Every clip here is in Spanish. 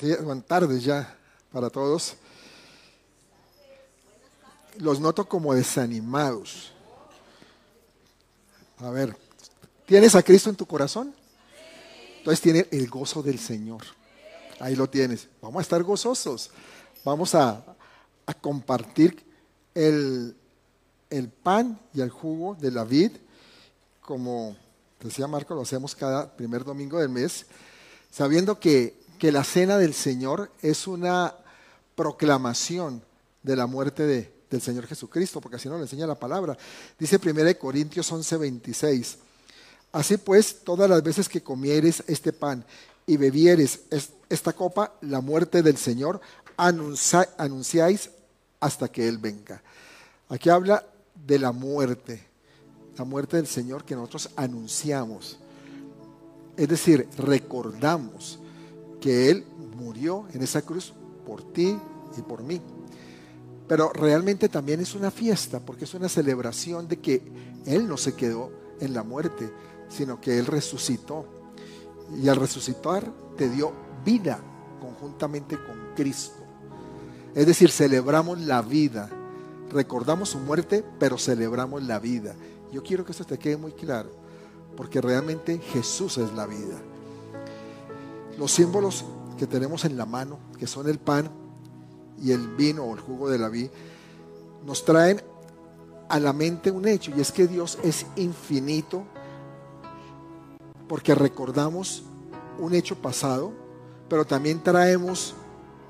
Sí, buenas tardes ya para todos. Los noto como desanimados. A ver, ¿tienes a Cristo en tu corazón? Entonces tiene el gozo del Señor. Ahí lo tienes. Vamos a estar gozosos. Vamos a, a compartir el, el pan y el jugo de la vid, como decía Marco, lo hacemos cada primer domingo del mes, sabiendo que, que la cena del Señor es una proclamación de la muerte de, del Señor Jesucristo, porque así nos lo enseña la palabra. Dice 1 Corintios 11, 26. Así pues, todas las veces que comieres este pan y bebieres esta copa, la muerte del Señor, anunciáis hasta que Él venga. Aquí habla de la muerte, la muerte del Señor que nosotros anunciamos. Es decir, recordamos que Él murió en esa cruz por ti y por mí. Pero realmente también es una fiesta, porque es una celebración de que Él no se quedó en la muerte, sino que Él resucitó. Y al resucitar te dio vida conjuntamente con Cristo. Es decir, celebramos la vida. Recordamos su muerte, pero celebramos la vida. Yo quiero que esto te quede muy claro, porque realmente Jesús es la vida. Los símbolos que tenemos en la mano, que son el pan y el vino o el jugo de la vid, nos traen a la mente un hecho, y es que Dios es infinito, porque recordamos un hecho pasado, pero también traemos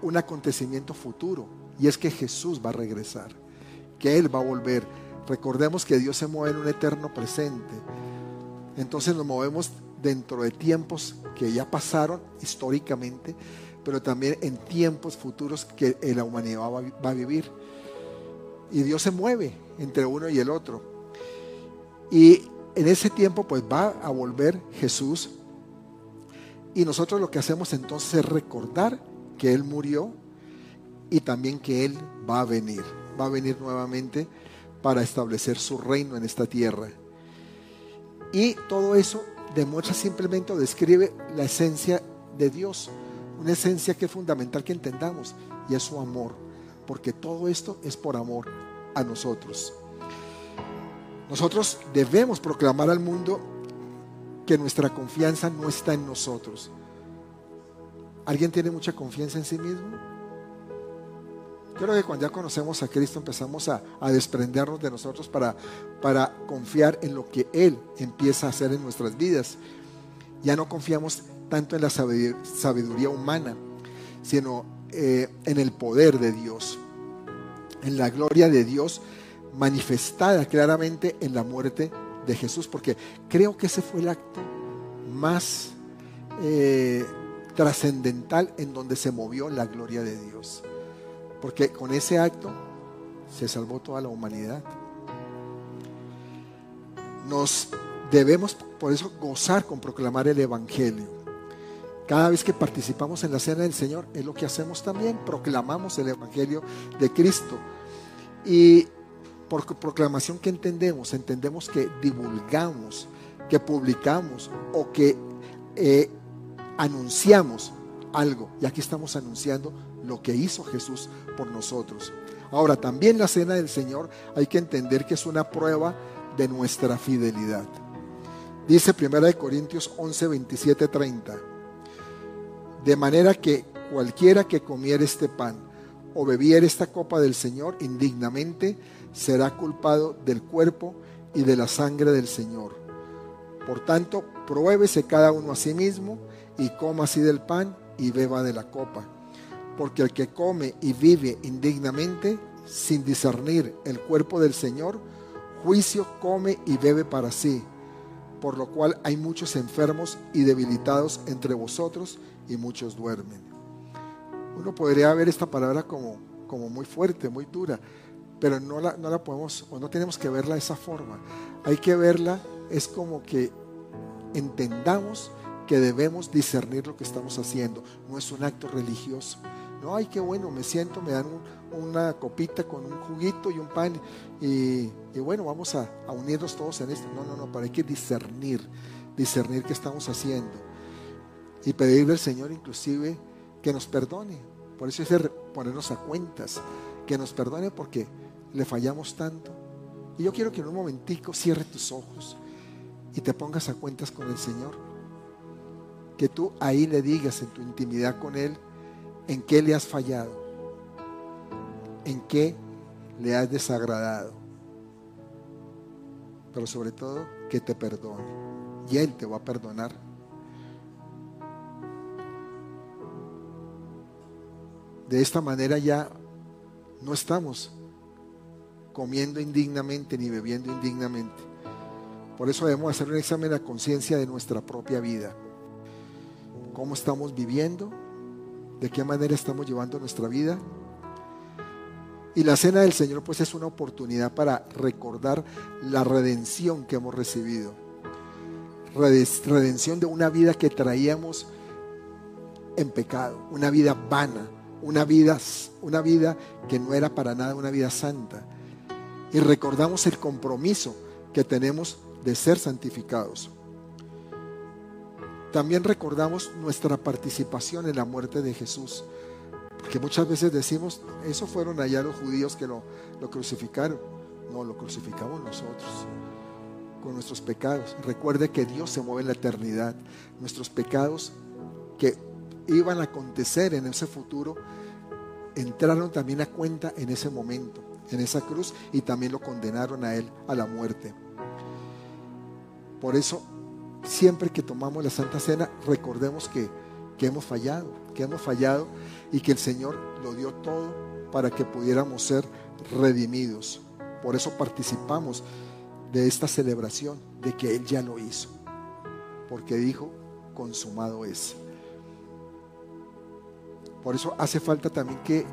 un acontecimiento futuro, y es que Jesús va a regresar, que Él va a volver. Recordemos que Dios se mueve en un eterno presente. Entonces nos movemos dentro de tiempos que ya pasaron históricamente, pero también en tiempos futuros que la humanidad va, a vivir. Y Dios se mueve entre uno y el otro. Y en ese tiempo pues va a volver Jesús. Y nosotros lo que hacemos entonces es recordar que Él murió y también que Él va a venir. Va a venir nuevamente para establecer su reino en esta tierra. Y todo eso demuestra simplemente o describe la esencia de Dios, una esencia que es fundamental que entendamos y es su amor, porque todo esto es por amor a nosotros. Nosotros debemos proclamar al mundo que nuestra confianza no está en nosotros. ¿Alguien tiene mucha confianza en sí mismo? Creo que cuando ya conocemos a Cristo empezamos a, desprendernos de nosotros para, para confiar en lo que Él empieza a hacer en nuestras vidas. Ya no confiamos tanto en la sabiduría humana, sino eh, en el poder de Dios, en la gloria de Dios manifestada claramente en la muerte de Jesús, porque creo que ese fue el acto más eh, trascendental en donde se movió la gloria de Dios. Porque con ese acto se salvó toda la humanidad. Nos debemos por eso gozar con proclamar el Evangelio. Cada vez que participamos en la cena del Señor es lo que hacemos también, proclamamos el Evangelio de Cristo. Y por proclamación que entendemos, entendemos que divulgamos, que publicamos o que eh, anunciamos algo. Y aquí estamos anunciando lo que hizo Jesús por nosotros. Ahora, también la cena del Señor hay que entender que es una prueba de nuestra fidelidad. Dice 1 Corintios 11, 27, 30. De manera que cualquiera que comiera este pan o bebiera esta copa del Señor indignamente será culpado del cuerpo y de la sangre del Señor. Por tanto, pruébese cada uno a sí mismo y coma así del pan y beba de la copa porque el que come y vive indignamente, sin discernir el cuerpo del Señor, juicio come y bebe para sí, por lo cual hay muchos enfermos y debilitados entre vosotros y muchos duermen. Uno podría ver esta palabra como, como muy fuerte, muy dura, pero no la, no la podemos o no tenemos que verla de esa forma. Hay que verla, es como que entendamos que debemos discernir lo que estamos haciendo. No es un acto religioso, no, ay, qué bueno, me siento, me dan una copita con un juguito y un pan y, bueno, vamos a, unirnos todos en esto. No, no, no, para hay que discernir, discernir qué estamos haciendo y pedirle al Señor inclusive que nos perdone. Por eso es ponernos a cuentas, que nos perdone porque le fallamos tanto. Y yo quiero que en un momentico cierre tus ojos y te pongas a cuentas con el Señor. Que tú ahí le digas en tu intimidad con Él en qué le has fallado, en qué le has desagradado. Pero sobre todo, que te perdone. Y Él te va a perdonar. De esta manera ya no estamos comiendo indignamente ni bebiendo indignamente. Por eso debemos hacer un examen de conciencia de nuestra propia vida. ¿Cómo estamos viviendo? ¿De qué manera estamos llevando nuestra vida? Y la cena del Señor pues es una oportunidad para recordar la redención que hemos recibido. Redención de una vida que traíamos en pecado, una vida vana, una vida, una vida que no era para nada una vida santa. Y recordamos el compromiso que tenemos de ser santificados. También recordamos nuestra participación en la muerte de Jesús. Porque muchas veces decimos, eso fueron allá los judíos que lo, lo crucificaron. No, lo crucificamos nosotros con nuestros pecados. Recuerde que Dios se mueve en la eternidad. Nuestros pecados que iban a acontecer en ese futuro, entraron también a cuenta en ese momento, en esa cruz, y también lo condenaron a él a la muerte. Por eso, siempre que tomamos la Santa Cena, recordemos que, que hemos fallado, que hemos fallado y que el Señor lo dio todo para que pudiéramos ser redimidos. Por eso participamos de esta celebración, de que Él ya lo hizo, porque dijo, consumado es. Por eso hace falta también que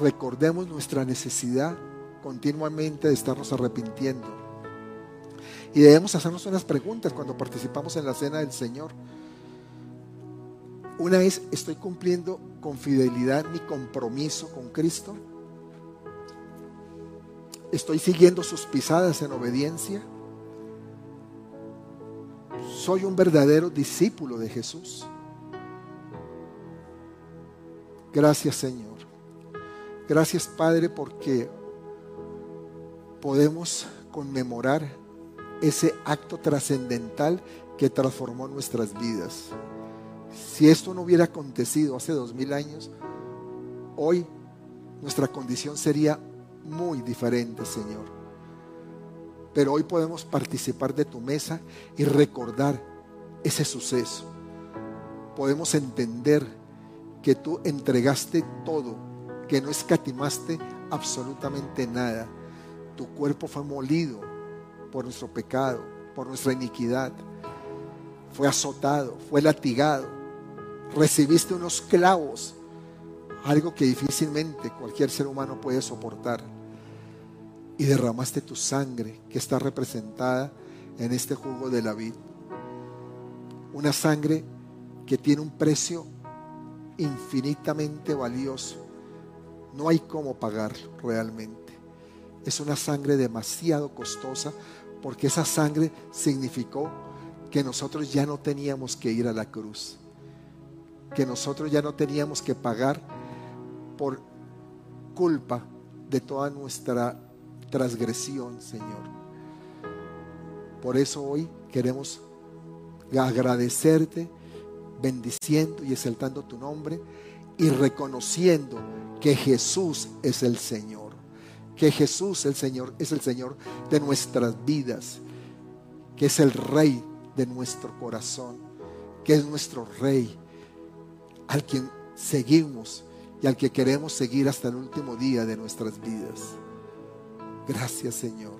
recordemos nuestra necesidad continuamente de estarnos arrepintiendo. Y debemos hacernos unas preguntas cuando participamos en la cena del Señor. Una es, ¿estoy cumpliendo con fidelidad mi compromiso con Cristo? ¿Estoy siguiendo sus pisadas en obediencia? ¿Soy un verdadero discípulo de Jesús? Gracias Señor. Gracias Padre porque podemos conmemorar ese acto trascendental que transformó nuestras vidas. Si esto no hubiera acontecido hace dos mil años, hoy nuestra condición sería muy diferente, Señor. Pero hoy podemos participar de tu mesa y recordar ese suceso. Podemos entender que tú entregaste todo, que no escatimaste absolutamente nada. Tu cuerpo fue molido por nuestro pecado, por nuestra iniquidad. Fue azotado, fue latigado. Recibiste unos clavos, algo que difícilmente cualquier ser humano puede soportar. Y derramaste tu sangre, que está representada en este jugo de la vid. Una sangre que tiene un precio infinitamente valioso. No hay cómo pagarlo realmente. Es una sangre demasiado costosa porque esa sangre significó que nosotros ya no teníamos que ir a la cruz, que nosotros ya no teníamos que pagar por culpa de toda nuestra transgresión, Señor. Por eso hoy queremos agradecerte bendiciendo y exaltando tu nombre y reconociendo que Jesús es el Señor, que Jesús el Señor es el Señor de nuestras vidas, que es el Rey de nuestro corazón, que es nuestro Rey, al quien seguimos y al que queremos seguir hasta el último día de nuestras vidas. Gracias Señor.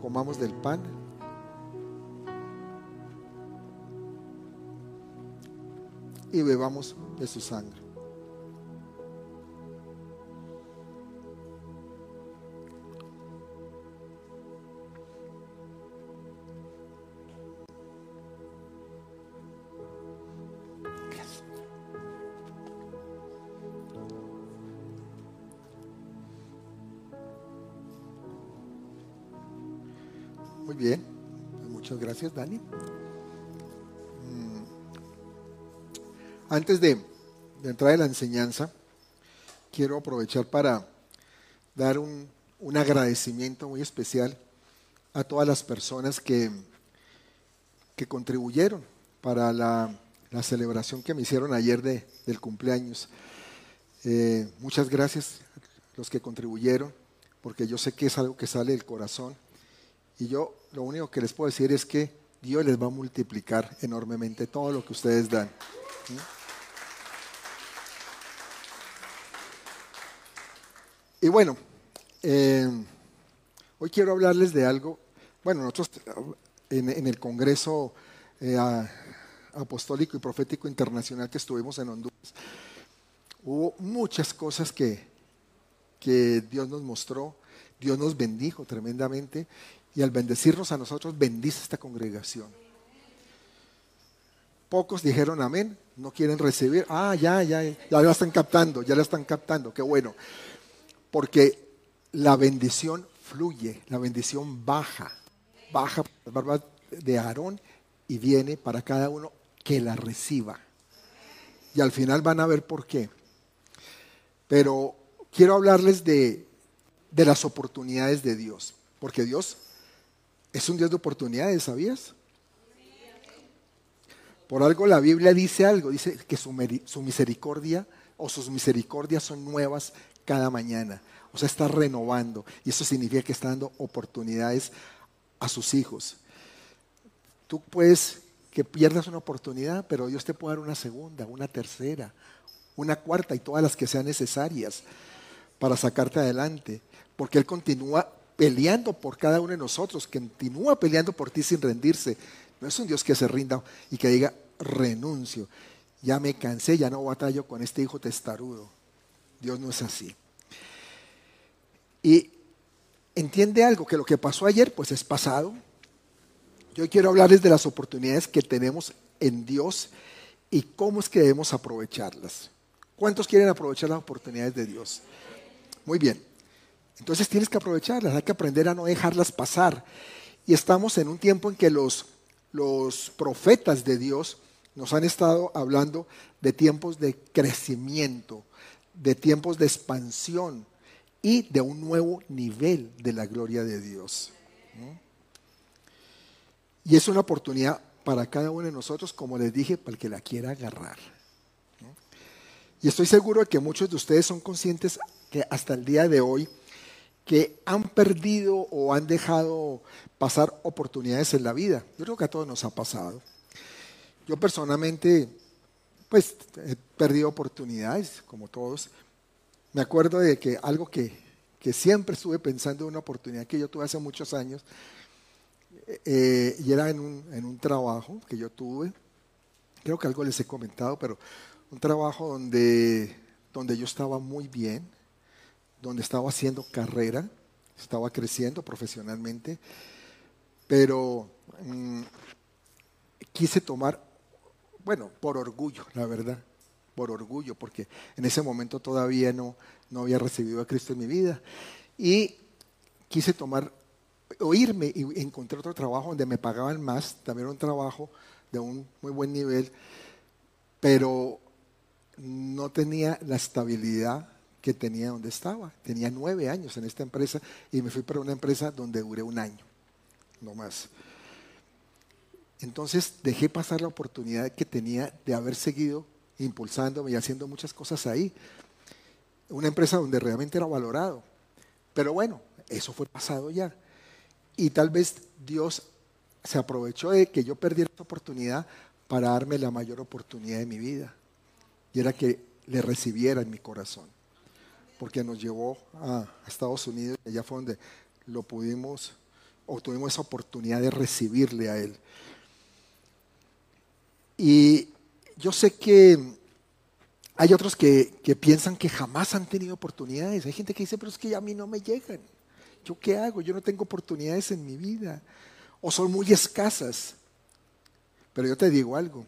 Comamos del pan. y bebamos de su sangre. Gracias Dani. Antes de, entrar en la enseñanza, quiero aprovechar para dar un, un agradecimiento muy especial a todas las personas que, que contribuyeron para la, la, celebración que me hicieron ayer de, del cumpleaños. Eh, muchas gracias a los que contribuyeron, porque yo sé que es algo que sale del corazón. Y yo lo único que les puedo decir es que Dios les va a multiplicar enormemente todo lo que ustedes dan. Y bueno, eh, hoy quiero hablarles de algo. Bueno, nosotros en, el Congreso eh, Apostólico y Profético Internacional que estuvimos en Honduras, hubo muchas cosas que, que Dios nos mostró, Dios nos bendijo tremendamente y al bendecirnos a nosotros bendice esta congregación. Pocos dijeron amén, no quieren recibir. Ah, ya, ya, ya la están captando, ya la están captando, qué bueno. Porque la bendición fluye, la bendición baja, baja por las barbas de Aarón y viene para cada uno que la reciba. Y al final van a ver por qué. Pero quiero hablarles de, de las oportunidades de Dios, porque Dios es un Dios de oportunidades, ¿sabías? Por algo la Biblia dice algo, dice que su, su misericordia o sus misericordias son nuevas cada mañana. O sea, está renovando. Y eso significa que está dando oportunidades a sus hijos. Tú puedes que pierdas una oportunidad, pero Dios te puede dar una segunda, una tercera, una cuarta y todas las que sean necesarias para sacarte adelante. Porque Él continúa peleando por cada uno de nosotros, continúa peleando por ti sin rendirse. No es un Dios que se rinda y que diga, renuncio, ya me cansé, ya no batallo con este hijo testarudo. Dios no es así. Y entiende algo, que lo que pasó ayer pues es pasado. Yo quiero hablarles de las oportunidades que tenemos en Dios y cómo es que debemos aprovecharlas. ¿Cuántos quieren aprovechar las oportunidades de Dios? Muy bien. Entonces tienes que aprovecharlas, hay que aprender a no dejarlas pasar. Y estamos en un tiempo en que los, los profetas de Dios nos han estado hablando de tiempos de crecimiento, de tiempos de expansión, y de un nuevo nivel de la gloria de Dios. Y es una oportunidad para cada uno de nosotros, como les dije, para el que la quiera agarrar. Y estoy seguro de que muchos de ustedes son conscientes que hasta el día de hoy que han perdido o han dejado pasar oportunidades en la vida. Yo creo que a todos nos ha pasado. Yo personalmente, pues, he perdido oportunidades, como todos, me acuerdo de que algo que, siempre estuve pensando en una oportunidad que yo tuve hace muchos años, eh, y era en un, en un trabajo que yo tuve, creo que algo les he comentado, pero un trabajo donde, donde yo estaba muy bien, donde estaba haciendo carrera, estaba creciendo profesionalmente, pero mm, quise tomar, bueno, por orgullo, la verdad, por orgullo, porque en ese momento todavía no, no había recibido a Cristo en mi vida. Y quise tomar, oírme y encontré otro trabajo donde me pagaban más, también un trabajo de un muy buen nivel, pero no tenía la estabilidad que tenía donde estaba. Tenía nueve años en esta empresa y me fui para una empresa donde duré un año, no más. Entonces dejé pasar la oportunidad que tenía de haber seguido impulsándome y haciendo muchas cosas ahí. Una empresa donde realmente era valorado. Pero bueno, eso fue pasado ya. Y tal vez Dios se aprovechó de que yo perdiera esta oportunidad para darme la mayor oportunidad de mi vida. Y era que le recibiera en mi corazón. Porque nos llevó a, Estados Unidos allá fue donde lo pudimos, o tuvimos esa oportunidad de recibirle a Él. Y yo sé que hay otros que, piensan que jamás han tenido oportunidades. Hay gente que dice, pero es que a mí no me llegan. ¿Yo qué hago? Yo no tengo oportunidades en mi vida. O son muy escasas. Pero yo te digo algo,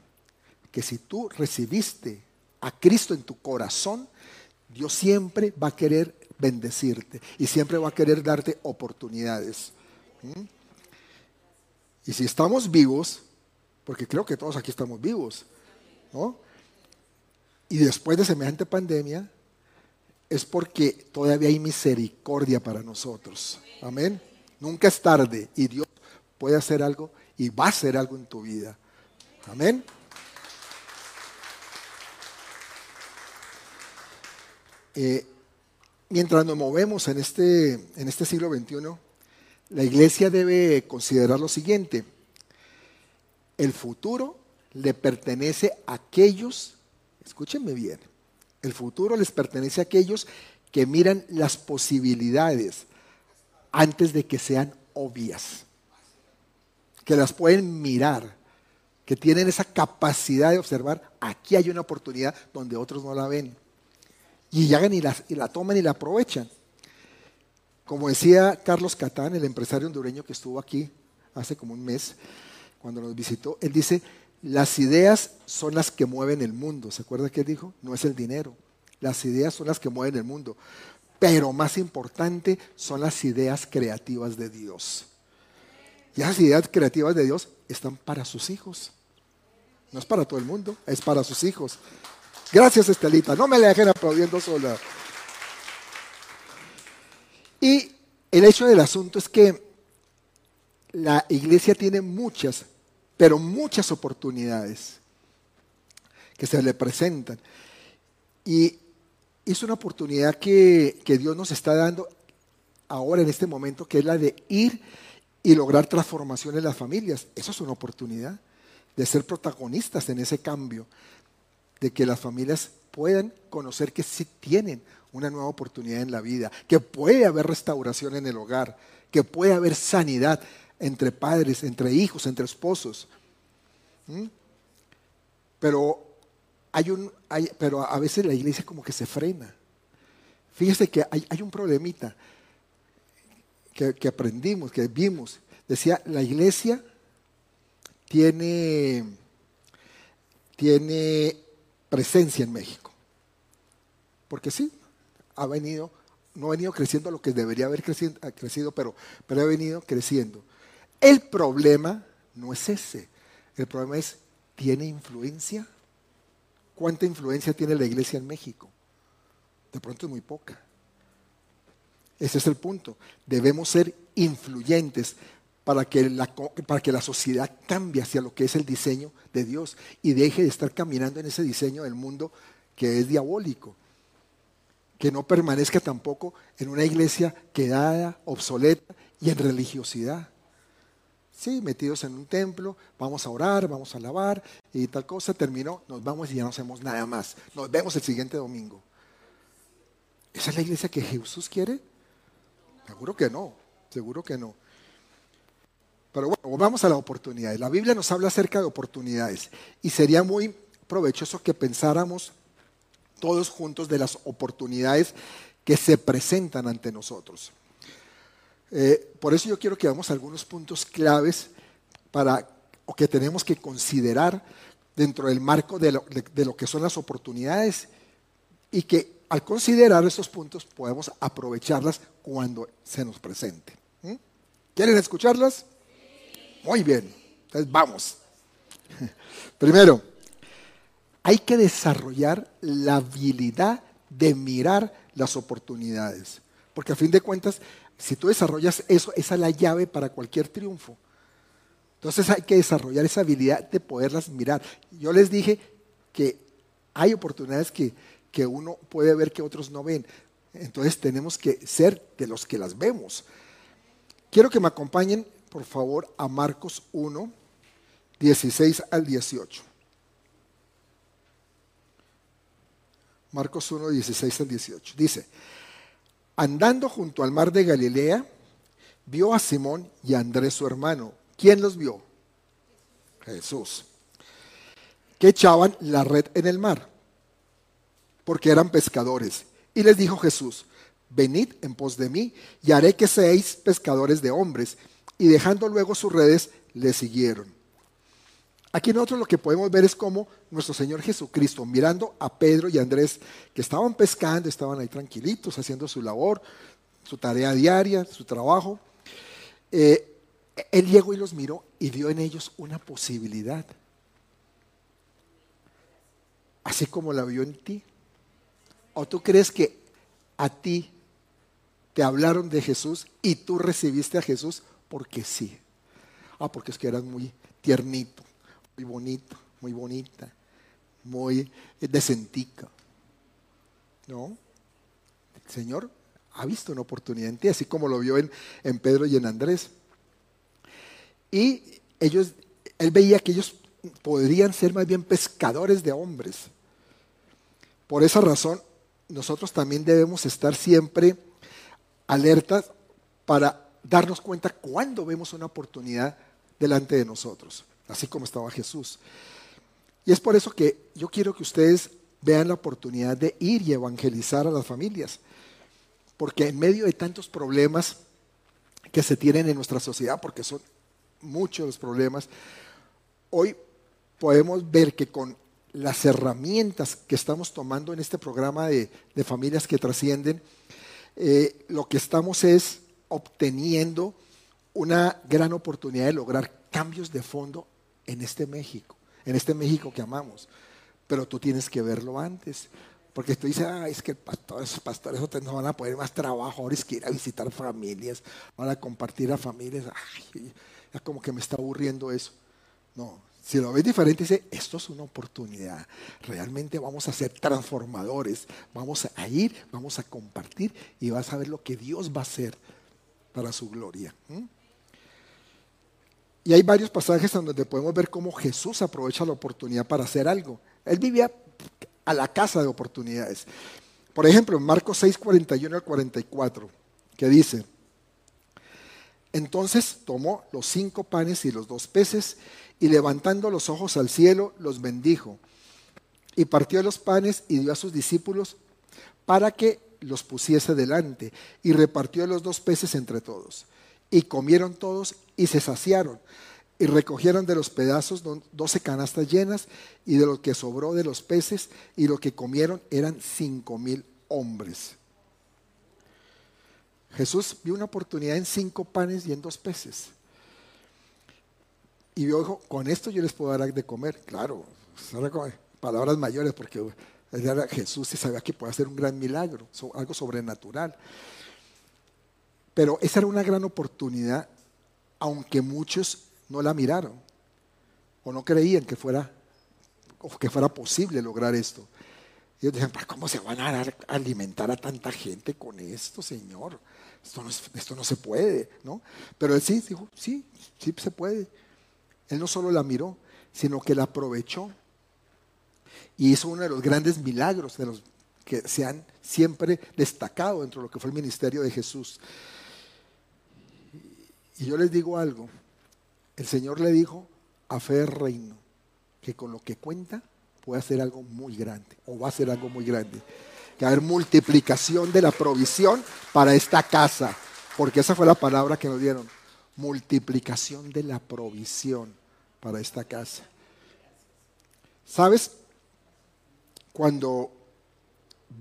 que si tú recibiste a Cristo en tu corazón, Dios siempre va a querer bendecirte y siempre va a querer darte oportunidades. ¿Mm? Y si estamos vivos, porque creo que todos aquí estamos vivos, y después de semejante pandemia, es porque todavía hay misericordia para nosotros. Amén. Nunca es tarde y Dios puede hacer algo y va a hacer algo en tu vida. Amén. Eh, mientras nos movemos en este, en este siglo XXI, la iglesia debe considerar lo siguiente. El futuro le pertenece a aquellos, escúchenme bien, el futuro les pertenece a aquellos que miran las posibilidades antes de que sean obvias, que las pueden mirar, que tienen esa capacidad de observar, aquí hay una oportunidad donde otros no la ven. Y llegan y la, toman y la aprovechan. Como decía Carlos Catán, el empresario hondureño que estuvo aquí hace como un mes, cuando nos visitó, él dice, las ideas son las que mueven el mundo. ¿Se acuerda qué dijo? No es el dinero. Las ideas son las que mueven el mundo. Pero más importante son las ideas creativas de Dios. Y esas ideas creativas de Dios están para sus hijos. No es para todo el mundo, es para sus hijos. Gracias, Estelita. No me la dejen aplaudiendo sola. Y el hecho del asunto es que la iglesia tiene muchas, pero muchas oportunidades que se le presentan. Y es una oportunidad que, que, Dios nos está dando ahora en este momento, que es la de ir y lograr transformación en las familias. Eso es una oportunidad de ser protagonistas en ese cambio, de que las familias puedan conocer que sí tienen una nueva oportunidad en la vida, que puede haber restauración en el hogar, que puede haber sanidad entre padres, entre hijos, entre esposos. ¿Mm? Pero hay un, pero a veces la iglesia como que se frena. Fíjese que hay, un problemita que, que, aprendimos, que vimos. Decía, la iglesia tiene, tiene presencia en México. Porque sí, ha venido, no ha venido creciendo lo que debería haber crecido, pero, pero ha venido creciendo. El problema no es ese. El problema es, ¿tiene influencia? ¿Cuánta influencia tiene la iglesia en México? De pronto es muy poca. Ese es el punto. Debemos ser influyentes para que, la, para que la sociedad cambie hacia lo que es el diseño de Dios y deje de estar caminando en ese diseño del mundo que es diabólico que no permanezca tampoco en una iglesia quedada, obsoleta y en religiosidad. Sí, metidos en un templo, vamos a orar, vamos a alabar y tal cosa, terminó, nos vamos y ya no hacemos nada más. Nos vemos el siguiente domingo. ¿Esa es la iglesia que Jesús quiere? Seguro que no, seguro que no. Pero bueno, vamos a la oportunidad. La Biblia nos habla acerca de oportunidades y sería muy provechoso que pensáramos todos juntos de las oportunidades que se presentan ante nosotros. Eh, por eso yo quiero que veamos algunos puntos claves para, o que tenemos que considerar dentro del marco de lo, que son las oportunidades y que al considerar esos puntos podemos aprovecharlas cuando se nos presente. ¿Mm? ¿Quieren escucharlas? Muy bien, entonces vamos. Primero, hay que desarrollar la habilidad de mirar las oportunidades. Porque a fin de cuentas, si tú desarrollas eso, esa es la llave para cualquier triunfo. Entonces hay que desarrollar esa habilidad de poderlas mirar. Yo les dije que hay oportunidades que, que uno puede ver que otros no ven. Entonces tenemos que ser de los que las vemos. Quiero que me acompañen, por favor, a Marcos 1, 16 al 18. Marcos 1, 16 al 18. Dice, andando junto al mar de Galilea, vio a Simón y a Andrés su hermano. ¿Quién los vio? Jesús. Que echaban la red en el mar, porque eran pescadores. Y les dijo Jesús, venid en pos de mí y haré que seáis pescadores de hombres. Y dejando luego sus redes, le siguieron. Aquí nosotros lo que podemos ver es cómo nuestro Señor Jesucristo, mirando a Pedro y Andrés, que estaban pescando, estaban ahí tranquilitos, haciendo su labor, su tarea diaria, su trabajo, eh, Él llegó y los miró y vio en ellos una posibilidad. así como la vio en ti? ¿O tú crees que a ti te hablaron de Jesús y tú recibiste a Jesús porque sí? Ah, porque es que eras muy tiernito, muy bonito, muy bonita, muy decentica. ¿No? El Señor ha visto una oportunidad en ti, así como lo vio en, en Pedro y en Andrés. Y ellos, él veía que ellos podrían ser más bien pescadores de hombres. Por esa razón, nosotros también debemos estar siempre alertas para darnos cuenta cuando vemos una oportunidad delante de nosotros, así como estaba Jesús. Y es por eso que yo quiero que ustedes vean la oportunidad de ir y evangelizar a las familias, porque en medio de tantos problemas que se tienen en nuestra sociedad, porque son muchos los problemas, hoy podemos ver que con las herramientas que estamos tomando en este programa de, familias que trascienden, eh, lo que estamos es obteniendo una gran oportunidad de lograr cambios de fondo en este México, en este México que amamos. Pero tú tienes que verlo antes. Porque tú dices, ah, es que el pastor, esos pastores no van a poder más trabajo, ahora es que ir a visitar familias, van a compartir a familias. Ay, ya como que me está aburriendo eso. No, si lo ves diferente, dice, esto es una oportunidad. Realmente vamos a ser transformadores. Vamos a ir, vamos a compartir y vas a ver lo que Dios va a hacer para su gloria. Y hay varios pasajes en donde podemos ver cómo Jesús aprovecha la oportunidad para hacer algo. Él vivía a la casa de oportunidades. Por ejemplo, en Marcos 6, 41 al 44, que dice, entonces tomó los cinco panes y los dos peces y levantando los ojos al cielo, los bendijo. Y partió los panes y dio a sus discípulos para que los pusiese delante. Y repartió los dos peces entre todos. Y comieron todos y se saciaron. Y recogieron de los pedazos doce canastas llenas y de lo que sobró de los peces y lo que comieron eran cinco mil hombres. Jesús vio una oportunidad en cinco panes y en dos peces. Y dijo, con esto yo les puedo dar de comer. Claro, palabras mayores porque Jesús y sabía que puede hacer un gran milagro, algo sobrenatural. Pero esa era una gran oportunidad, aunque muchos no la miraron o no creían que fuera, que fuera posible lograr esto. Ellos decían, ¿cómo se van a alimentar a tanta gente con esto, Señor? Esto no, esto no se puede, ¿no? Pero él sí dijo, sí, sí se puede. Él no solo la miró, sino que la aprovechó y hizo uno de los grandes milagros de los que se han siempre destacado dentro de lo que fue el ministerio de Jesús. Y yo les digo algo, el Señor le dijo a Fe Reino que con lo que cuenta puede hacer algo muy grande o va a hacer algo muy grande. Que haber multiplicación de la provisión para esta casa, porque esa fue la palabra que nos dieron multiplicación de la provisión para esta casa. ¿Sabes? Cuando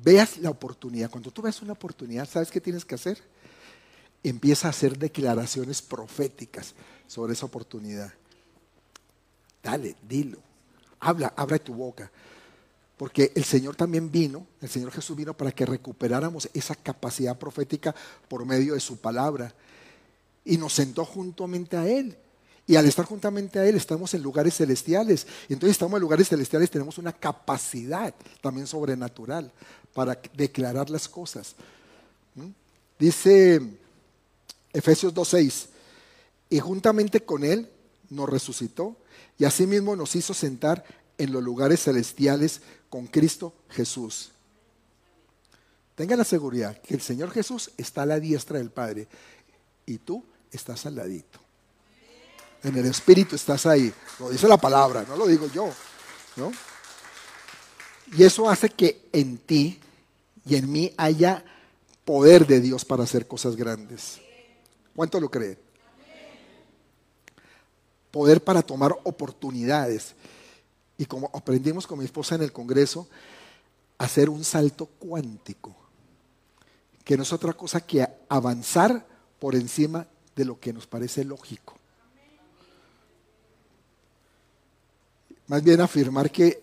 veas la oportunidad, cuando tú ves una oportunidad, ¿sabes qué tienes que hacer? Empieza a hacer declaraciones proféticas sobre esa oportunidad. Dale, dilo. Habla, abre tu boca. Porque el Señor también vino, el Señor Jesús vino para que recuperáramos esa capacidad profética por medio de su palabra y nos sentó juntamente a Él. Y al estar juntamente a Él estamos en lugares celestiales. Y entonces estamos en lugares celestiales, tenemos una capacidad también sobrenatural para declarar las cosas. ¿Mm? Dice Efesios 2.6, y juntamente con Él nos resucitó y asimismo nos hizo sentar en los lugares celestiales con Cristo Jesús. Tengan la seguridad que el Señor Jesús está a la diestra del Padre y tú estás al ladito. En el Espíritu estás ahí. Lo dice la palabra, no lo digo yo. ¿no? Y eso hace que en ti y en mí haya poder de Dios para hacer cosas grandes. ¿Cuánto lo creen? Poder para tomar oportunidades. Y como aprendimos con mi esposa en el Congreso, hacer un salto cuántico, que no es otra cosa que avanzar por encima de lo que nos parece lógico. Más bien afirmar que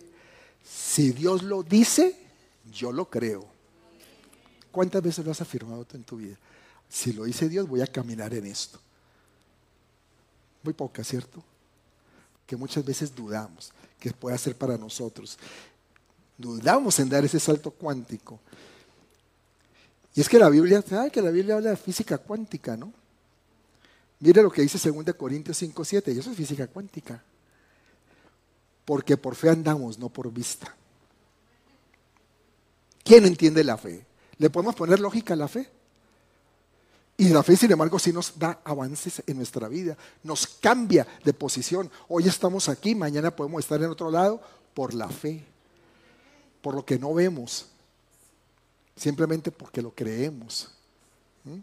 Si Dios lo dice, yo lo creo. ¿Cuántas veces lo has afirmado tú en tu vida? Si lo dice Dios, voy a caminar en esto. Muy poca, ¿cierto? Que muchas veces dudamos que pueda ser para nosotros. Dudamos en dar ese salto cuántico. Y es que la Biblia, ¿sabe que la Biblia habla de física cuántica, no? Mire lo que dice 2 Corintios 5, 7, y eso es física cuántica. Porque por fe andamos, no por vista. ¿Quién entiende la fe? ¿Le podemos poner lógica a la fe? Y la fe, sin embargo, sí nos da avances en nuestra vida, nos cambia de posición. Hoy estamos aquí, mañana podemos estar en otro lado por la fe, por lo que no vemos, simplemente porque lo creemos. ¿Mm?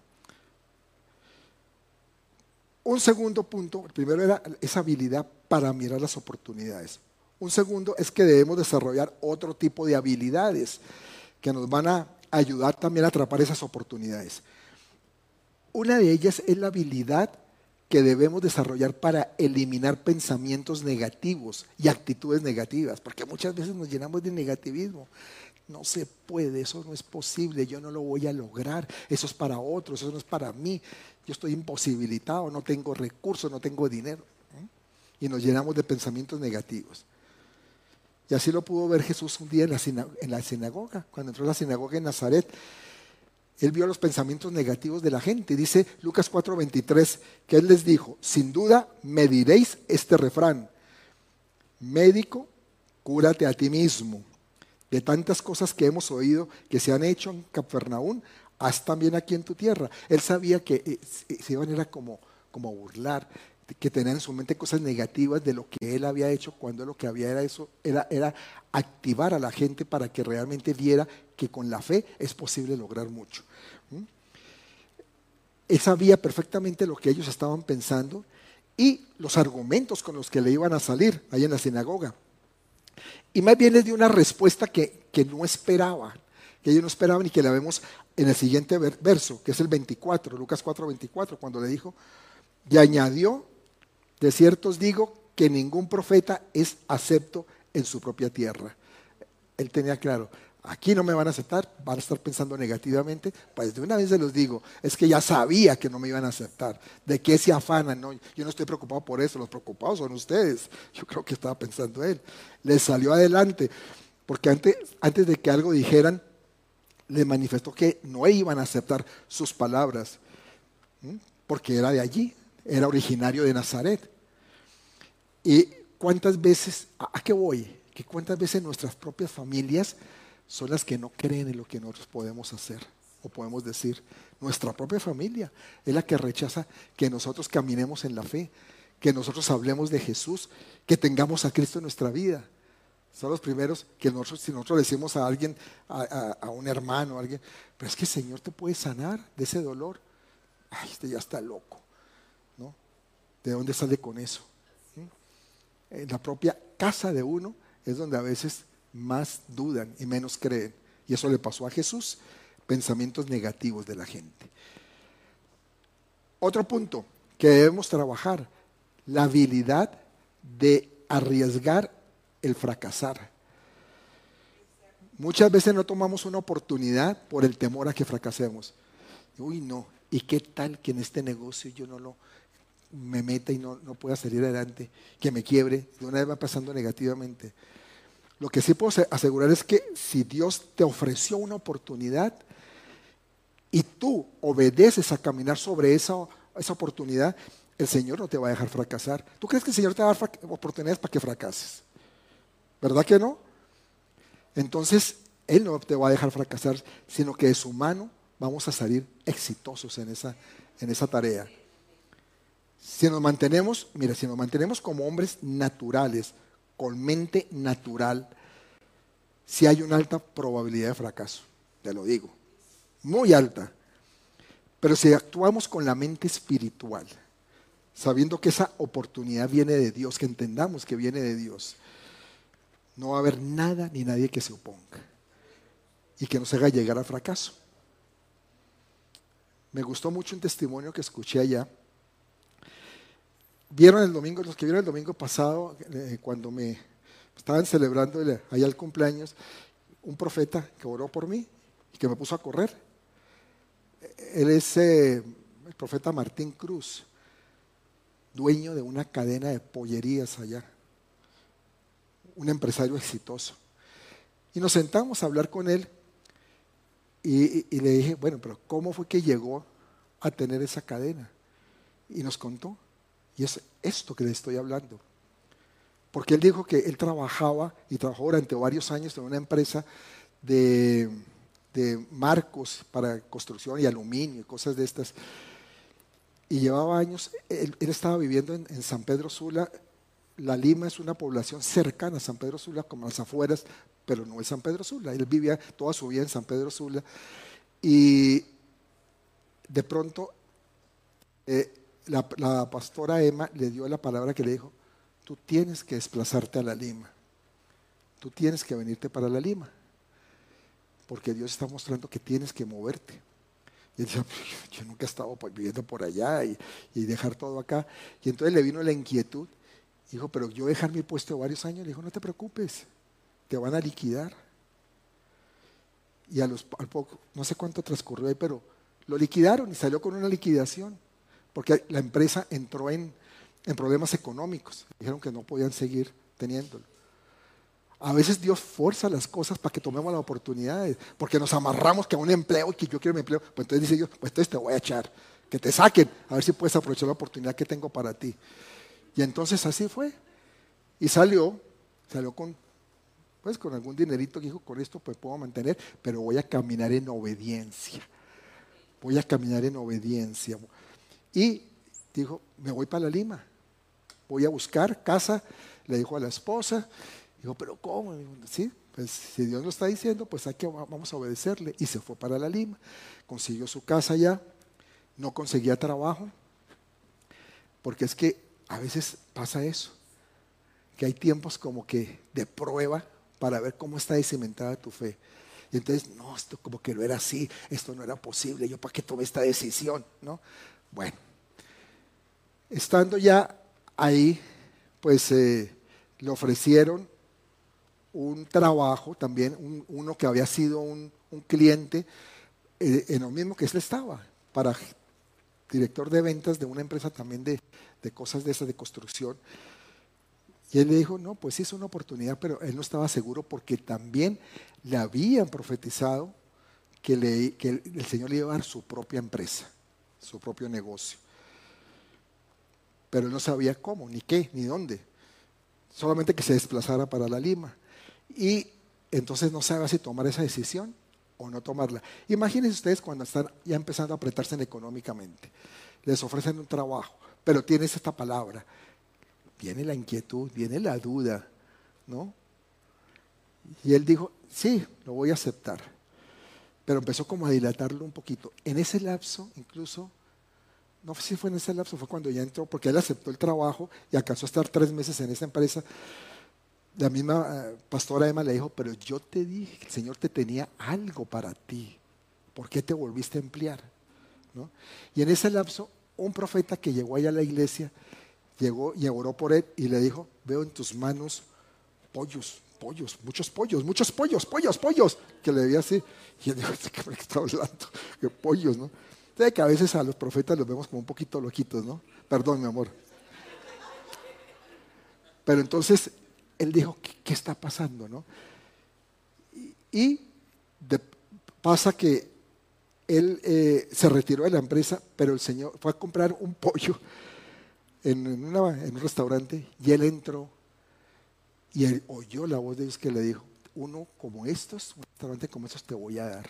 Un segundo punto, el primero era esa habilidad para mirar las oportunidades. Un segundo es que debemos desarrollar otro tipo de habilidades que nos van a ayudar también a atrapar esas oportunidades. Una de ellas es la habilidad que debemos desarrollar para eliminar pensamientos negativos y actitudes negativas, porque muchas veces nos llenamos de negativismo. No se puede, eso no es posible, yo no lo voy a lograr, eso es para otros, eso no es para mí, yo estoy imposibilitado, no tengo recursos, no tengo dinero. Y nos llenamos de pensamientos negativos. Y así lo pudo ver Jesús un día en la, sinagoga, cuando entró a la sinagoga en Nazaret. Él vio los pensamientos negativos de la gente. Dice Lucas 4:23 que él les dijo, sin duda me diréis este refrán, médico, cúrate a ti mismo. De tantas cosas que hemos oído que se han hecho en Capernaum, haz también aquí en tu tierra. Él sabía que eh, se iban a como, como burlar, que tenían en su mente cosas negativas de lo que él había hecho, cuando lo que había era eso, era, era activar a la gente para que realmente viera que con la fe es posible lograr mucho. Él sabía perfectamente lo que ellos estaban pensando y los argumentos con los que le iban a salir ahí en la sinagoga. Y más bien les dio una respuesta que, que no esperaban, que ellos no esperaban y que la vemos en el siguiente verso, que es el 24, Lucas 4, 24, cuando le dijo, y añadió, de cierto os digo que ningún profeta es acepto en su propia tierra. Él tenía claro, aquí no me van a aceptar, van a estar pensando negativamente, pues de una vez se los digo, es que ya sabía que no me iban a aceptar. ¿De qué se afanan? No, yo no estoy preocupado por eso, los preocupados son ustedes. Yo creo que estaba pensando él. Les salió adelante, porque antes, antes de que algo dijeran, le manifestó que no iban a aceptar sus palabras, porque era de allí, era originario de Nazaret. ¿Y cuántas veces, a, qué voy? Que cuántas veces nuestras propias familias son las que no creen en lo que nosotros podemos hacer o podemos decir. Nuestra propia familia es la que rechaza que nosotros caminemos en la fe, que nosotros hablemos de Jesús, que tengamos a Cristo en nuestra vida. Son los primeros que nosotros, si nosotros decimos a alguien, a, un hermano, a alguien, pero es que el Señor te puede sanar de ese dolor. Ay, este ya está loco. ¿De dónde sale con eso? En la propia casa de uno es donde a veces más dudan y menos creen. Y eso le pasó a Jesús, pensamientos negativos de la gente. Otro punto que debemos trabajar, la habilidad de arriesgar el fracasar. Muchas veces no tomamos una oportunidad por el temor a que fracasemos. Uy, no, ¿y qué tal que en este negocio yo no lo me meta y no, no pueda salir adelante, que me quiebre, de una vez va pasando negativamente? Lo que sí puedo asegurar es que si Dios te ofreció una oportunidad y tú obedeces a caminar sobre esa, esa oportunidad, el Señor no te va a dejar fracasar. ¿Tú crees que el Señor te va a dar oportunidades para que fracases? ¿Verdad que no? Entonces, Él no te va a dejar fracasar, sino que de su mano vamos a salir exitosos en esa, en esa tarea. Si nos mantenemos, mira, si nos mantenemos como hombres naturales, con mente natural, si hay una alta probabilidad de fracaso, te lo digo, muy alta. Pero si actuamos con la mente espiritual, sabiendo que esa oportunidad viene de Dios, que entendamos que viene de Dios, no va a haber nada ni nadie que se oponga y que nos haga llegar al fracaso. Me gustó mucho un testimonio que escuché allá. Vieron el domingo, los que vieron el domingo pasado, eh, cuando me estaban celebrando allá el cumpleaños, un profeta que oró por mí y que me puso a correr. Él es eh, el profeta Martín Cruz, dueño de una cadena de pollerías allá, un empresario exitoso. Y nos sentamos a hablar con él y, le dije, bueno, pero ¿cómo fue que llegó a tener esa cadena? Y nos contó. Y es esto que le estoy hablando. Porque él dijo que él trabajaba y trabajó durante varios años en una empresa de, marcos para construcción y aluminio y cosas de estas. Y llevaba años, él, estaba viviendo en, San Pedro Sula. La Lima es una población cercana a San Pedro Sula, como las afueras, pero no es San Pedro Sula. Él vivía toda su vida en San Pedro Sula. Y de pronto eh, la, pastora Emma le dio la palabra que le dijo, tú tienes que desplazarte a la Lima. Tú tienes que venirte para la Lima. Porque Dios está mostrando que tienes que moverte. Y él dice, yo nunca he estado viviendo por allá y, dejar todo acá. Y entonces le vino la inquietud. Dijo, pero yo dejar mi puesto varios años. Le dijo, no te preocupes, te van a liquidar. Y a los, al poco, no sé cuánto transcurrió ahí, pero lo liquidaron y salió con una liquidación. Porque la empresa entró en, problemas económicos. Dijeron que no podían seguir teniéndolo. A veces Dios fuerza las cosas para que tomemos las oportunidades, porque nos amarramos que a un empleo, que yo quiero mi empleo, pues entonces dice Dios, pues entonces te voy a echar, que te saquen, a ver si puedes aprovechar la oportunidad que tengo para ti. Y entonces así fue. Y salió, salió con, pues con algún dinerito que dijo, con esto pues puedo mantener, pero voy a caminar en obediencia. Voy a caminar en obediencia. Y dijo, me voy para la Lima voy a buscar casa, le dijo a la esposa, dijo, pero ¿cómo? Sí, pues si Dios lo está diciendo, pues hay que, vamos a obedecerle. Y se fue para la Lima, consiguió su casa allá, no conseguía trabajo, porque es que a veces pasa eso, que hay tiempos como que de prueba para ver cómo está cimentada tu fe. Y entonces, no, esto como que no era así, esto no era posible, yo para qué tomé esta decisión, ¿no? Bueno, estando ya ahí pues eh, le ofrecieron un trabajo también, uno que había sido un, cliente eh, en lo mismo que él estaba, para director de ventas de una empresa también de, cosas de esas de construcción. Y él le dijo, no, pues sí es una oportunidad, pero él no estaba seguro porque también le habían profetizado que, que el Señor le iba a dar su propia empresa, su propio negocio pero él no sabía cómo, ni qué, ni dónde. Solamente que se desplazara para la Lima. Y entonces no sabe si tomar esa decisión o no tomarla. Imagínense ustedes cuando están ya empezando a apretarse económicamente. Les ofrecen un trabajo, pero tienes esta palabra. Viene la inquietud, viene la duda, ¿no? Y él dijo, sí, lo voy a aceptar. Pero empezó como a dilatarlo un poquito. En ese lapso, incluso, no sé si fue en ese lapso, fue cuando ya entró, porque él aceptó el trabajo y alcanzó a estar tres meses en esa empresa. La misma eh, pastora Emma le dijo, pero yo te dije el Señor te tenía algo para ti. ¿Por qué te volviste a emplear? Y en ese lapso, un profeta que llegó allá a la iglesia, llegó y oró por él y le dijo, veo en tus manos pollos, pollos, muchos pollos, muchos pollos, pollos, pollos, que le veía así. Y él dijo, ¿qué me está hablando? Que pollos, ¿no? que a veces a los profetas los vemos como un poquito loquitos, ¿no? Perdón, mi amor. Pero entonces él dijo, ¿qué, está pasando, no? Y, pasa que él eh, se retiró de la empresa, pero el Señor fue a comprar un pollo en un restaurante y él entró y él oyó la voz de Dios que le dijo, uno como estos, un restaurante como estos te voy a dar.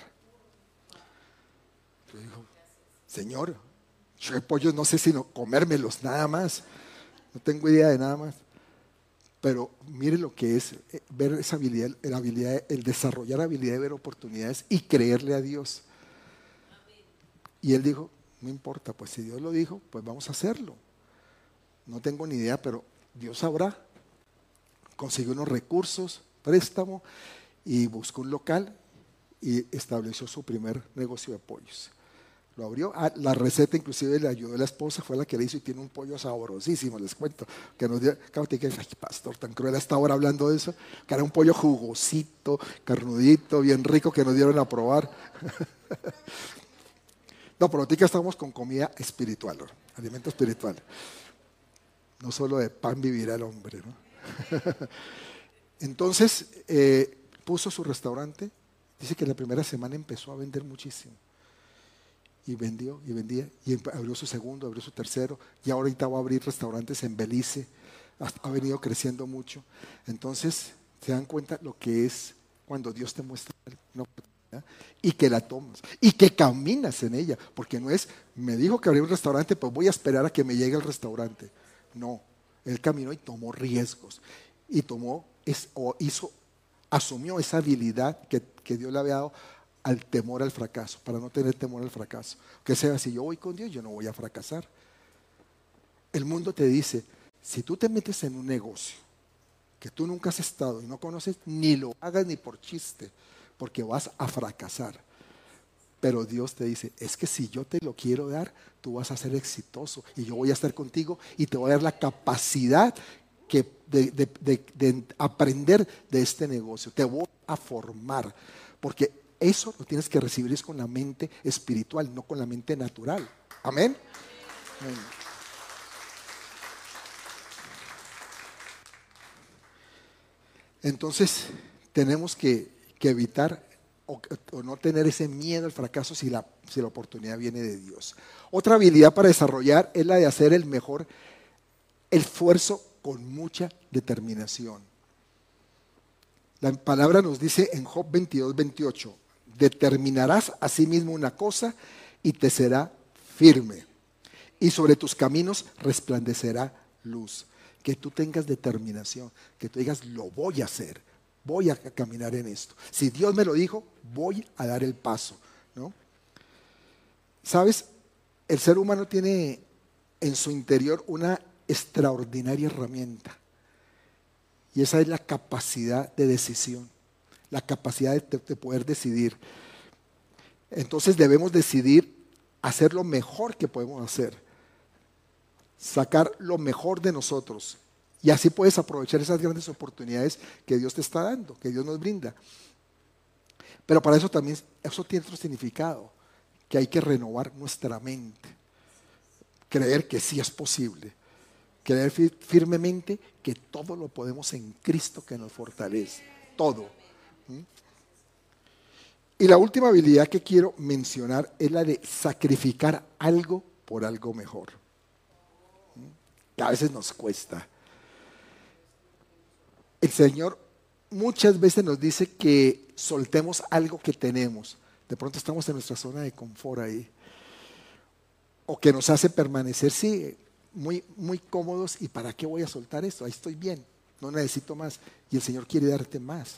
Yo dijo, Señor, yo de pollos no sé sino comérmelos nada más. No tengo idea de nada más. Pero mire lo que es eh, ver esa habilidad, la habilidad, el desarrollar habilidad de ver oportunidades y creerle a Dios. Y él dijo, no importa, pues si Dios lo dijo, pues vamos a hacerlo. No tengo ni idea, pero Dios sabrá. Consiguió unos recursos, préstamo, y buscó un local y estableció su primer negocio de pollos Lo abrió. Ah, la receta inclusive le ayudó la esposa, fue la que le hizo y tiene un pollo sabrosísimo, les cuento. Que nos dio, que, pastor, tan cruel hasta ahora hablando de eso. Que era un pollo jugosito, carnudito, bien rico que nos dieron a probar. no, pero ahorita estamos con comida espiritual, alimento espiritual. No solo de pan vivirá el hombre, ¿no? Entonces, eh, puso su restaurante. Dice que la primera semana empezó a vender muchísimo. Y vendió y vendía. Y abrió su segundo, abrió su tercero. Y ahorita va a abrir restaurantes en Belice. Ha venido creciendo mucho. Entonces, se dan cuenta lo que es cuando Dios te muestra una oportunidad y que la tomas y que caminas en ella. Porque no es, me dijo que abría un restaurante, pues voy a esperar a que me llegue el restaurante. No, él caminó y tomó riesgos y tomó o hizo, asumió esa habilidad que, Dios le había dado al temor al fracaso, para no tener temor al fracaso. Que sea, si yo voy con Dios, yo no voy a fracasar. El mundo te dice, si tú te metes en un negocio que tú nunca has estado y no conoces, ni lo hagas ni por chiste, porque vas a fracasar. Pero Dios te dice, es que si yo te lo quiero dar, tú vas a ser exitoso y yo voy a estar contigo y te voy a dar la capacidad que de, aprender de este negocio. Te voy a formar, porque eso lo tienes que recibir es con la mente espiritual, no con la mente natural. Amén. Entonces, tenemos que, que evitar o, no tener ese miedo al fracaso si la, si la oportunidad viene de Dios. Otra habilidad para desarrollar es la de hacer el mejor esfuerzo con mucha determinación. La palabra nos dice en Job 22, 28, determinarás a sí mismo una cosa y te será firme. Y sobre tus caminos resplandecerá luz. Que tú tengas determinación, que tú digas, lo voy a hacer voy a caminar en esto. Si Dios me lo dijo, voy a dar el paso. ¿no? ¿Sabes? El ser humano tiene en su interior una extraordinaria herramienta. Y esa es la capacidad de decisión, la capacidad de, de poder decidir. Entonces debemos decidir hacer lo mejor que podemos hacer, sacar lo mejor de nosotros y así puedes aprovechar esas grandes oportunidades que Dios te está dando, que Dios nos brinda. Pero para eso también, eso tiene otro significado, que hay que renovar nuestra mente. Creer que sí es posible. Creer firmemente que todo lo podemos en Cristo que nos fortalece. Todo. ¿Mm? Y la última habilidad que quiero mencionar es la de sacrificar algo por algo mejor. ¿Mm? Que a veces nos cuesta el Señor muchas veces nos dice que soltemos algo que tenemos. De pronto estamos en nuestra zona de confort ahí. O que nos hace permanecer, sí, muy, muy cómodos. ¿Y para qué voy a soltar esto? Ahí estoy bien, no necesito más. Y el Señor quiere darte más.